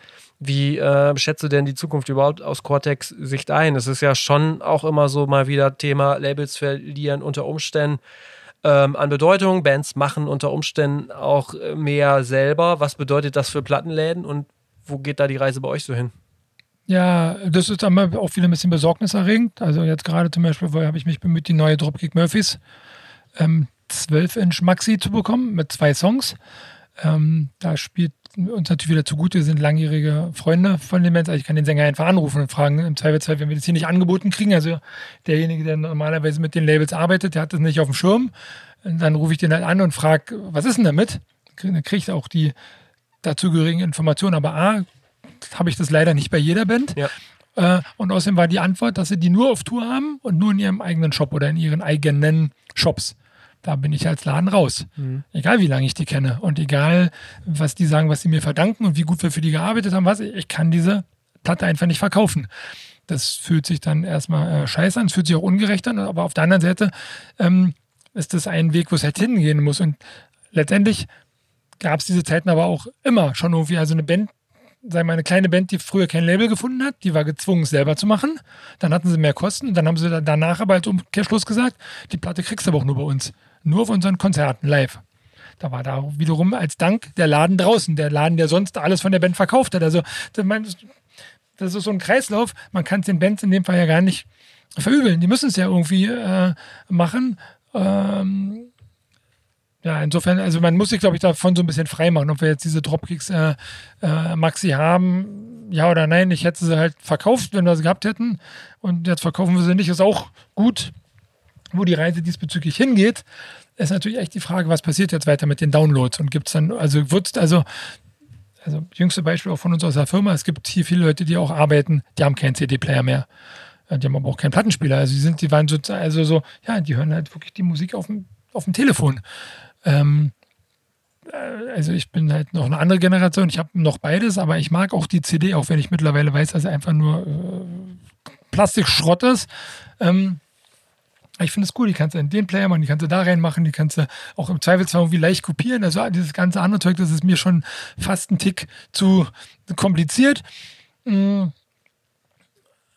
A: wie äh, schätzt du denn die Zukunft überhaupt aus Cortex-Sicht ein? Es ist ja schon auch immer so mal wieder Thema Labels verlieren unter Umständen ähm, an Bedeutung. Bands machen unter Umständen auch äh, mehr selber. Was bedeutet das für Plattenläden und wo geht da die Reise bei euch so hin?
B: Ja, das ist immer auch wieder ein bisschen besorgniserregend. Also jetzt gerade zum Beispiel habe ich mich bemüht, die neue Dropkick Murphys ähm, 12-Inch Maxi zu bekommen mit zwei Songs. Ähm, da spielt uns natürlich wieder zugute, wir sind langjährige Freunde von den Bands. Also ich kann den Sänger einfach anrufen und fragen, im Zweifelsfall, wenn wir das hier nicht angeboten kriegen. Also derjenige, der normalerweise mit den Labels arbeitet, der hat das nicht auf dem Schirm. Und dann rufe ich den halt an und frage, was ist denn damit? Dann kriege ich auch die dazugehörigen Informationen. Aber A, habe ich das leider nicht bei jeder Band.
A: Ja.
B: Äh, und außerdem war die Antwort, dass sie die nur auf Tour haben und nur in ihrem eigenen Shop oder in ihren eigenen Shops. Da bin ich als Laden raus. Mhm. Egal wie lange ich die kenne und egal, was die sagen, was sie mir verdanken und wie gut wir für die gearbeitet haben, was ich kann diese Platte einfach nicht verkaufen. Das fühlt sich dann erstmal äh, scheiße an, es fühlt sich auch ungerecht an, aber auf der anderen Seite ähm, ist das ein Weg, wo es halt hingehen muss. Und letztendlich gab es diese Zeiten aber auch immer schon irgendwie. Also eine Band, sagen wir eine kleine Band, die früher kein Label gefunden hat, die war gezwungen, es selber zu machen. Dann hatten sie mehr Kosten und dann haben sie danach aber als Umkehrschluss gesagt, die Platte kriegst du aber auch nur bei uns. Nur auf unseren Konzerten live. Da war da wiederum als Dank der Laden draußen, der Laden, der sonst alles von der Band verkauft hat. Also das ist so ein Kreislauf. Man kann es den Bands in dem Fall ja gar nicht verübeln. Die müssen es ja irgendwie äh, machen. Ähm, ja, insofern, also man muss sich, glaube ich, davon so ein bisschen frei machen, ob wir jetzt diese Dropkicks äh, äh, Maxi haben, ja oder nein. Ich hätte sie halt verkauft, wenn wir sie gehabt hätten. Und jetzt verkaufen wir sie nicht, ist auch gut. Wo die Reise diesbezüglich hingeht, ist natürlich echt die Frage, was passiert jetzt weiter mit den Downloads und gibt es dann, also wird also also jüngste Beispiel auch von uns aus der Firma, es gibt hier viele Leute, die auch arbeiten, die haben keinen CD-Player mehr. Äh, die haben aber auch keinen Plattenspieler. Also die sind, die waren so, also so, ja, die hören halt wirklich die Musik auf dem, auf dem Telefon. Ähm, äh, also ich bin halt noch eine andere Generation, ich habe noch beides, aber ich mag auch die CD, auch wenn ich mittlerweile weiß, dass sie einfach nur äh, Plastikschrott ist. Ähm, ich finde es cool, die kannst du in den Player machen, die kannst du da reinmachen, die kannst du auch im Zweifelsfall irgendwie leicht kopieren. Also dieses ganze andere Zeug, das ist mir schon fast ein Tick zu kompliziert. Mhm.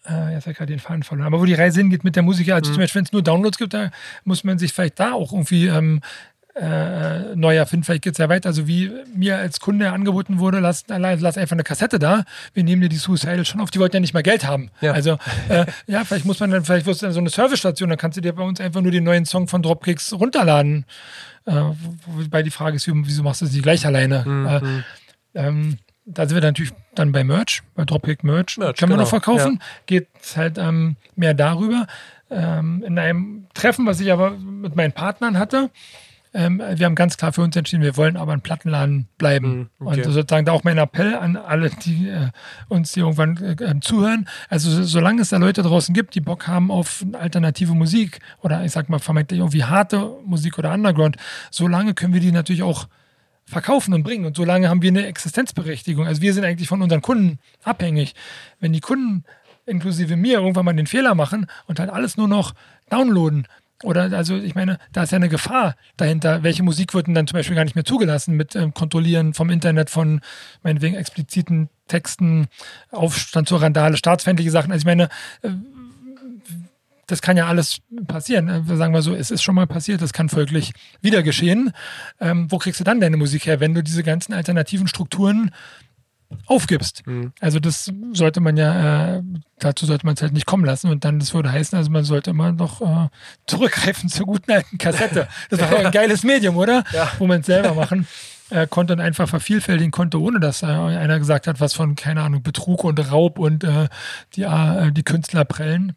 B: Äh, jetzt habe ich gerade den Faden verloren. Aber wo die Reise hingeht mit der Musik, also mhm. zum Beispiel, wenn es nur Downloads gibt, da muss man sich vielleicht da auch irgendwie ähm, äh, neu erfinden. Vielleicht geht es ja weiter. Also wie mir als Kunde angeboten wurde, lass, lass einfach eine Kassette da. Wir nehmen dir die Suicidal schon auf. Die wollten ja nicht mal Geld haben. Ja. Also äh, ja, vielleicht muss man dann, vielleicht wird es dann so eine Servicestation, dann kannst du dir bei uns einfach nur den neuen Song von Dropkicks runterladen. Äh, wobei die Frage ist, wieso machst du nicht gleich alleine? Mhm. Äh, ähm, da sind wir natürlich dann bei Merch, bei Dropkick Merch. Merch Können genau. wir noch verkaufen. Ja. Geht halt ähm, mehr darüber. Ähm, in einem Treffen, was ich aber mit meinen Partnern hatte, ähm, wir haben ganz klar für uns entschieden, wir wollen aber ein Plattenladen bleiben. Mhm, okay. Und sozusagen da auch mein Appell an alle, die äh, uns hier irgendwann äh, zuhören. Also so, solange es da Leute draußen gibt, die Bock haben auf alternative Musik oder ich sag mal vermeintlich irgendwie harte Musik oder Underground, solange können wir die natürlich auch verkaufen und bringen. Und solange haben wir eine Existenzberechtigung. Also wir sind eigentlich von unseren Kunden abhängig. Wenn die Kunden inklusive mir irgendwann mal den Fehler machen und halt alles nur noch downloaden, oder also ich meine, da ist ja eine Gefahr dahinter. Welche Musik wird denn dann zum Beispiel gar nicht mehr zugelassen mit ähm, Kontrollieren vom Internet von meinetwegen expliziten Texten, Aufstand zur Randale, staatsfeindliche Sachen. Also ich meine, äh, das kann ja alles passieren. Äh, sagen wir so, es ist schon mal passiert, das kann folglich wieder geschehen. Ähm, wo kriegst du dann deine Musik her, wenn du diese ganzen alternativen Strukturen aufgibst. Mhm. Also das sollte man ja, äh, dazu sollte man es halt nicht kommen lassen und dann, das würde heißen, also man sollte immer noch äh, zurückgreifen zur guten alten Kassette. Das war ein geiles Medium, oder? Ja. Wo man es selber machen äh, konnte und einfach vervielfältigen konnte, ohne dass äh, einer gesagt hat, was von, keine Ahnung, Betrug und Raub und äh, die, äh, die Künstler prellen.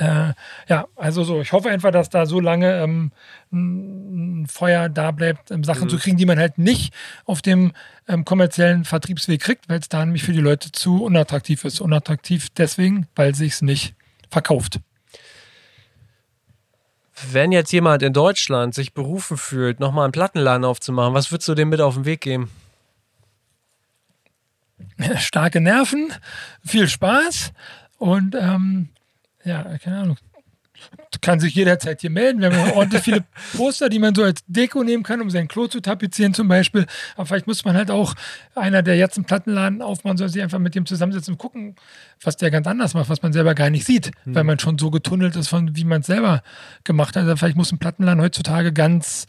B: Äh, ja, also so, ich hoffe einfach, dass da so lange ähm, ein Feuer da bleibt, ähm, Sachen mhm. zu kriegen, die man halt nicht auf dem ähm, kommerziellen Vertriebsweg kriegt, weil es da nämlich für die Leute zu unattraktiv ist. Unattraktiv deswegen, weil sich es nicht verkauft.
A: Wenn jetzt jemand in Deutschland sich berufen fühlt, nochmal einen Plattenladen aufzumachen, was würdest du dem mit auf den Weg geben?
B: Starke Nerven, viel Spaß und ähm, ja, keine Ahnung. Kann sich jederzeit hier melden. Wir haben ordentlich viele Poster, die man so als Deko nehmen kann, um sein Klo zu tapezieren zum Beispiel. Aber vielleicht muss man halt auch einer, der jetzt einen Plattenladen aufmachen soll, sich einfach mit dem zusammensetzen und gucken, was der ganz anders macht, was man selber gar nicht sieht, mhm. weil man schon so getunnelt ist, von wie man es selber gemacht hat. Also vielleicht muss ein Plattenladen heutzutage ganz,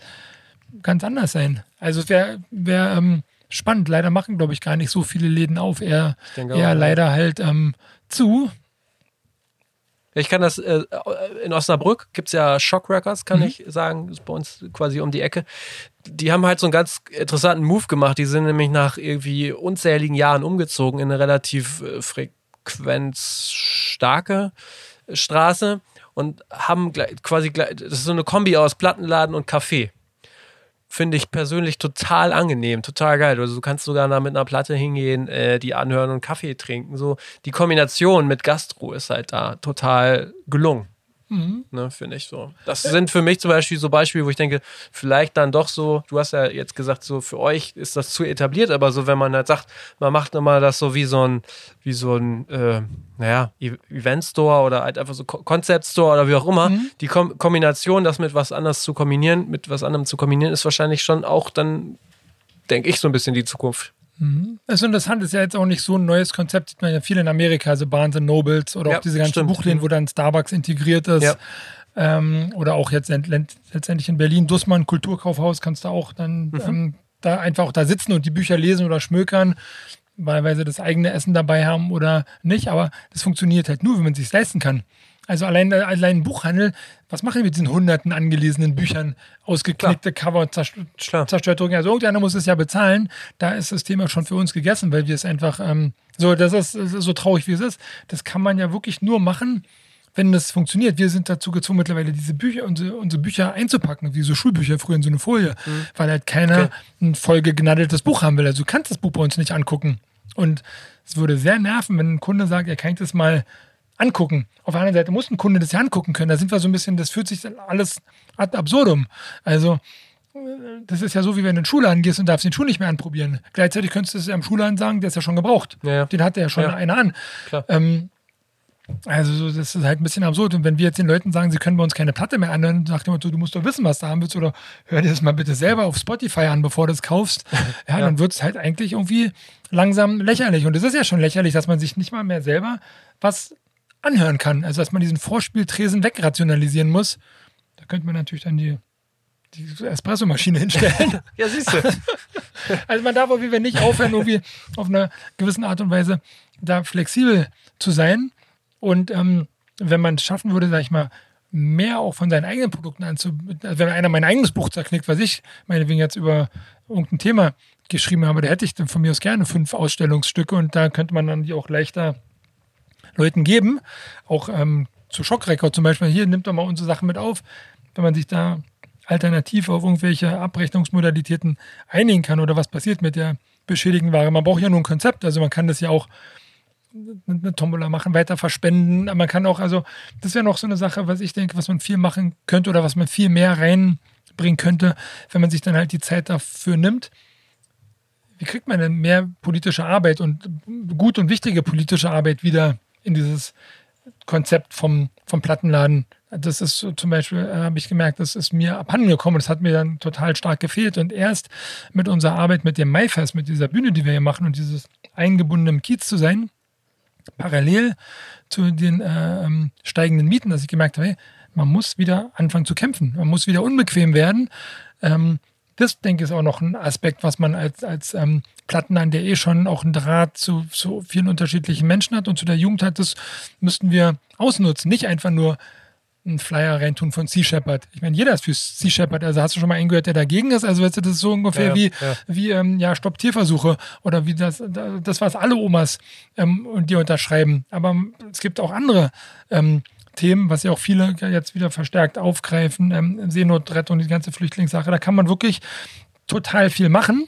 B: ganz anders sein. Also es wäre wär, ähm, spannend. Leider machen, glaube ich, gar nicht so viele Läden auf. Eher, eher leider halt ähm, zu.
A: Ich kann das, äh, in Osnabrück gibt es ja Shock Records, kann mhm. ich sagen, ist bei uns quasi um die Ecke. Die haben halt so einen ganz interessanten Move gemacht. Die sind nämlich nach irgendwie unzähligen Jahren umgezogen in eine relativ äh, frequenzstarke Straße und haben quasi, das ist so eine Kombi aus Plattenladen und Café finde ich persönlich total angenehm, total geil. Also du kannst sogar da mit einer Platte hingehen, äh, die anhören und Kaffee trinken. So die Kombination mit Gastro ist halt da total gelungen. Mhm. Ne, finde ich so. Das sind für mich zum Beispiel so Beispiele, wo ich denke, vielleicht dann doch so, du hast ja jetzt gesagt, so für euch ist das zu etabliert, aber so, wenn man halt sagt, man macht immer das so wie so ein, wie so ein, äh, naja, e-, Event Store oder halt einfach so Concept Store oder wie auch immer, mhm. die Kom Kombination, das mit was anderes zu kombinieren, mit was anderem zu kombinieren, ist wahrscheinlich schon auch dann, denke ich, so ein bisschen die Zukunft.
B: Mhm. Das ist interessant, ist ja jetzt auch nicht so ein neues Konzept, sieht man ja viel in Amerika, also Barnes Nobles oder ja, auch diese ganzen stimmt. Buchläden, wo dann Starbucks integriert ist. Ja. Ähm, oder auch jetzt letztendlich in Berlin, Dussmann, Kulturkaufhaus, kannst du auch dann mhm. ähm, da einfach auch da sitzen und die Bücher lesen oder schmökern, weil sie das eigene Essen dabei haben oder nicht. Aber das funktioniert halt nur, wenn man es sich leisten kann. Also allein, allein ein Buchhandel, was machen wir mit diesen hunderten angelesenen Büchern, ausgeknickte Klar. Cover, zerstört, zerstört Also irgendeiner muss es ja bezahlen. Da ist das Thema schon für uns gegessen, weil wir es einfach, ähm, so, das ist, so traurig, wie es ist. Das kann man ja wirklich nur machen, wenn das funktioniert. Wir sind dazu gezwungen, mittlerweile diese Bücher, unsere, unsere Bücher einzupacken, wie so Schulbücher früher in so eine Folie, mhm. weil halt keiner okay. ein vollgegnadeltes Buch haben will. Also du kannst das Buch bei uns nicht angucken. Und es würde sehr nerven, wenn ein Kunde sagt, er kann das mal angucken. Auf der anderen Seite muss ein Kunde das ja angucken können. Da sind wir so ein bisschen, das fühlt sich alles ad absurdum. Also, das ist ja so, wie wenn du in den Schuhladen gehst und darfst den Schuh nicht mehr anprobieren. Gleichzeitig könntest du es ja im Schuhladen sagen, der ist ja schon gebraucht. Ja, ja. Den hat ja schon ja. einer an. Ähm, also das ist halt ein bisschen absurd. Und wenn wir jetzt den Leuten sagen, sie können bei uns keine Platte mehr anhören, sagt jemand, du musst doch wissen, was du haben willst, oder hör dir das mal bitte selber auf Spotify an, bevor du es kaufst, ja. dann wird es halt eigentlich irgendwie langsam lächerlich. Und es ist ja schon lächerlich, dass man sich nicht mal mehr selber was anhören kann. Also dass man diesen Vorspieltresen wegrationalisieren muss. Da könnte man natürlich dann die, die Espressomaschine hinstellen.
A: ja, siehst du.
B: also man darf auf jeden Fall nicht aufhören, irgendwie auf einer gewissen Art und Weise da flexibel zu sein. Und ähm, wenn man es schaffen würde, sag ich mal, mehr auch von seinen eigenen Produkten anzubieten. Also wenn einer mein eigenes Buch zerknickt, was ich meinetwegen jetzt über irgendein Thema geschrieben habe, da hätte ich dann von mir aus gerne fünf Ausstellungsstücke und da könnte man dann die auch leichter Leuten geben. Auch ähm, zu Schockrekord zum Beispiel. Hier nimmt doch mal unsere Sachen mit auf. Wenn man sich da alternativ auf irgendwelche Abrechnungsmodalitäten einigen kann oder was passiert mit der beschädigten Ware. Man braucht ja nur ein Konzept. Also man kann das ja auch eine Tombola machen, weiter verspenden. Man kann auch, also das wäre noch so eine Sache, was ich denke, was man viel machen könnte oder was man viel mehr reinbringen könnte, wenn man sich dann halt die Zeit dafür nimmt wie kriegt man denn mehr politische Arbeit und gut und wichtige politische Arbeit wieder in dieses Konzept vom, vom Plattenladen. Das ist zum Beispiel, äh, habe ich gemerkt, das ist mir abhandengekommen. Das hat mir dann total stark gefehlt. Und erst mit unserer Arbeit mit dem Maifest, mit dieser Bühne, die wir hier machen und dieses eingebundene Kiez zu sein, parallel zu den äh, ähm, steigenden Mieten, dass ich gemerkt habe, hey, man muss wieder anfangen zu kämpfen. Man muss wieder unbequem werden. Ähm, das, denke ich, ist auch noch ein Aspekt, was man als, als ähm, Plattenland, der eh schon auch einen Draht zu, zu vielen unterschiedlichen Menschen hat und zu der Jugend hat, das müssten wir ausnutzen. Nicht einfach nur einen Flyer reintun von Sea Shepherd. Ich meine, jeder ist für Sea Shepherd. Also hast du schon mal einen gehört, der dagegen ist? Also das ist so ungefähr ja, wie, ja. wie ähm, ja, Stopp Tierversuche oder wie das, das was alle Omas ähm, und die unterschreiben. Aber es gibt auch andere ähm, Themen, was ja auch viele jetzt wieder verstärkt aufgreifen, ähm, Seenotrettung, die ganze Flüchtlingssache. Da kann man wirklich total viel machen.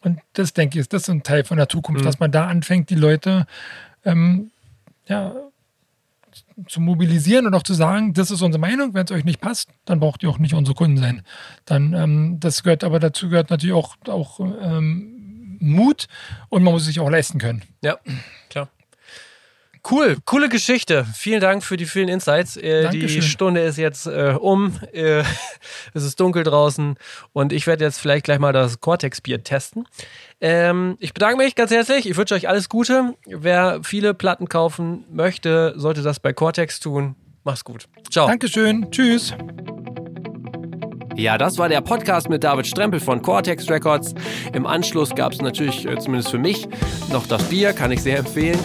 B: Und das, denke ich, ist das ein Teil von der Zukunft, mhm. dass man da anfängt, die Leute ähm, ja, zu mobilisieren und auch zu sagen, das ist unsere Meinung, wenn es euch nicht passt, dann braucht ihr auch nicht unsere Kunden sein. Dann, ähm, das gehört aber dazu gehört natürlich auch, auch ähm, Mut und man muss sich auch leisten können.
A: Ja, klar. Cool, coole Geschichte. Vielen Dank für die vielen Insights. Äh, die Stunde ist jetzt äh, um. Äh, es ist dunkel draußen und ich werde jetzt vielleicht gleich mal das Cortex-Bier testen. Ähm, ich bedanke mich ganz herzlich. Ich wünsche euch alles Gute. Wer viele Platten kaufen möchte, sollte das bei Cortex tun. Mach's gut. Ciao.
B: Dankeschön. Tschüss.
A: Ja, das war der Podcast mit David Strempel von Cortex Records. Im Anschluss gab es natürlich, äh, zumindest für mich, noch das Bier, kann ich sehr empfehlen.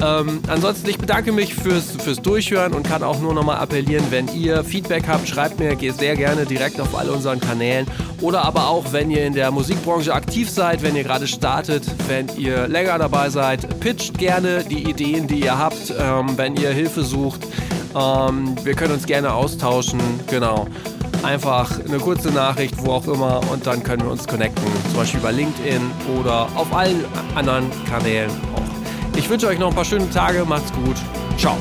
A: Ähm, ansonsten, ich bedanke mich fürs, fürs Durchhören und kann auch nur nochmal appellieren, wenn ihr Feedback habt, schreibt mir sehr gerne direkt auf all unseren Kanälen. Oder aber auch, wenn ihr in der Musikbranche aktiv seid, wenn ihr gerade startet, wenn ihr länger dabei seid, pitcht gerne die Ideen, die ihr habt, ähm, wenn ihr Hilfe sucht. Ähm, wir können uns gerne austauschen, genau einfach eine kurze Nachricht, wo auch immer, und dann können wir uns connecten. Zum Beispiel über LinkedIn oder auf allen anderen Kanälen auch. Ich wünsche euch noch ein paar schöne Tage. Macht's gut. Ciao.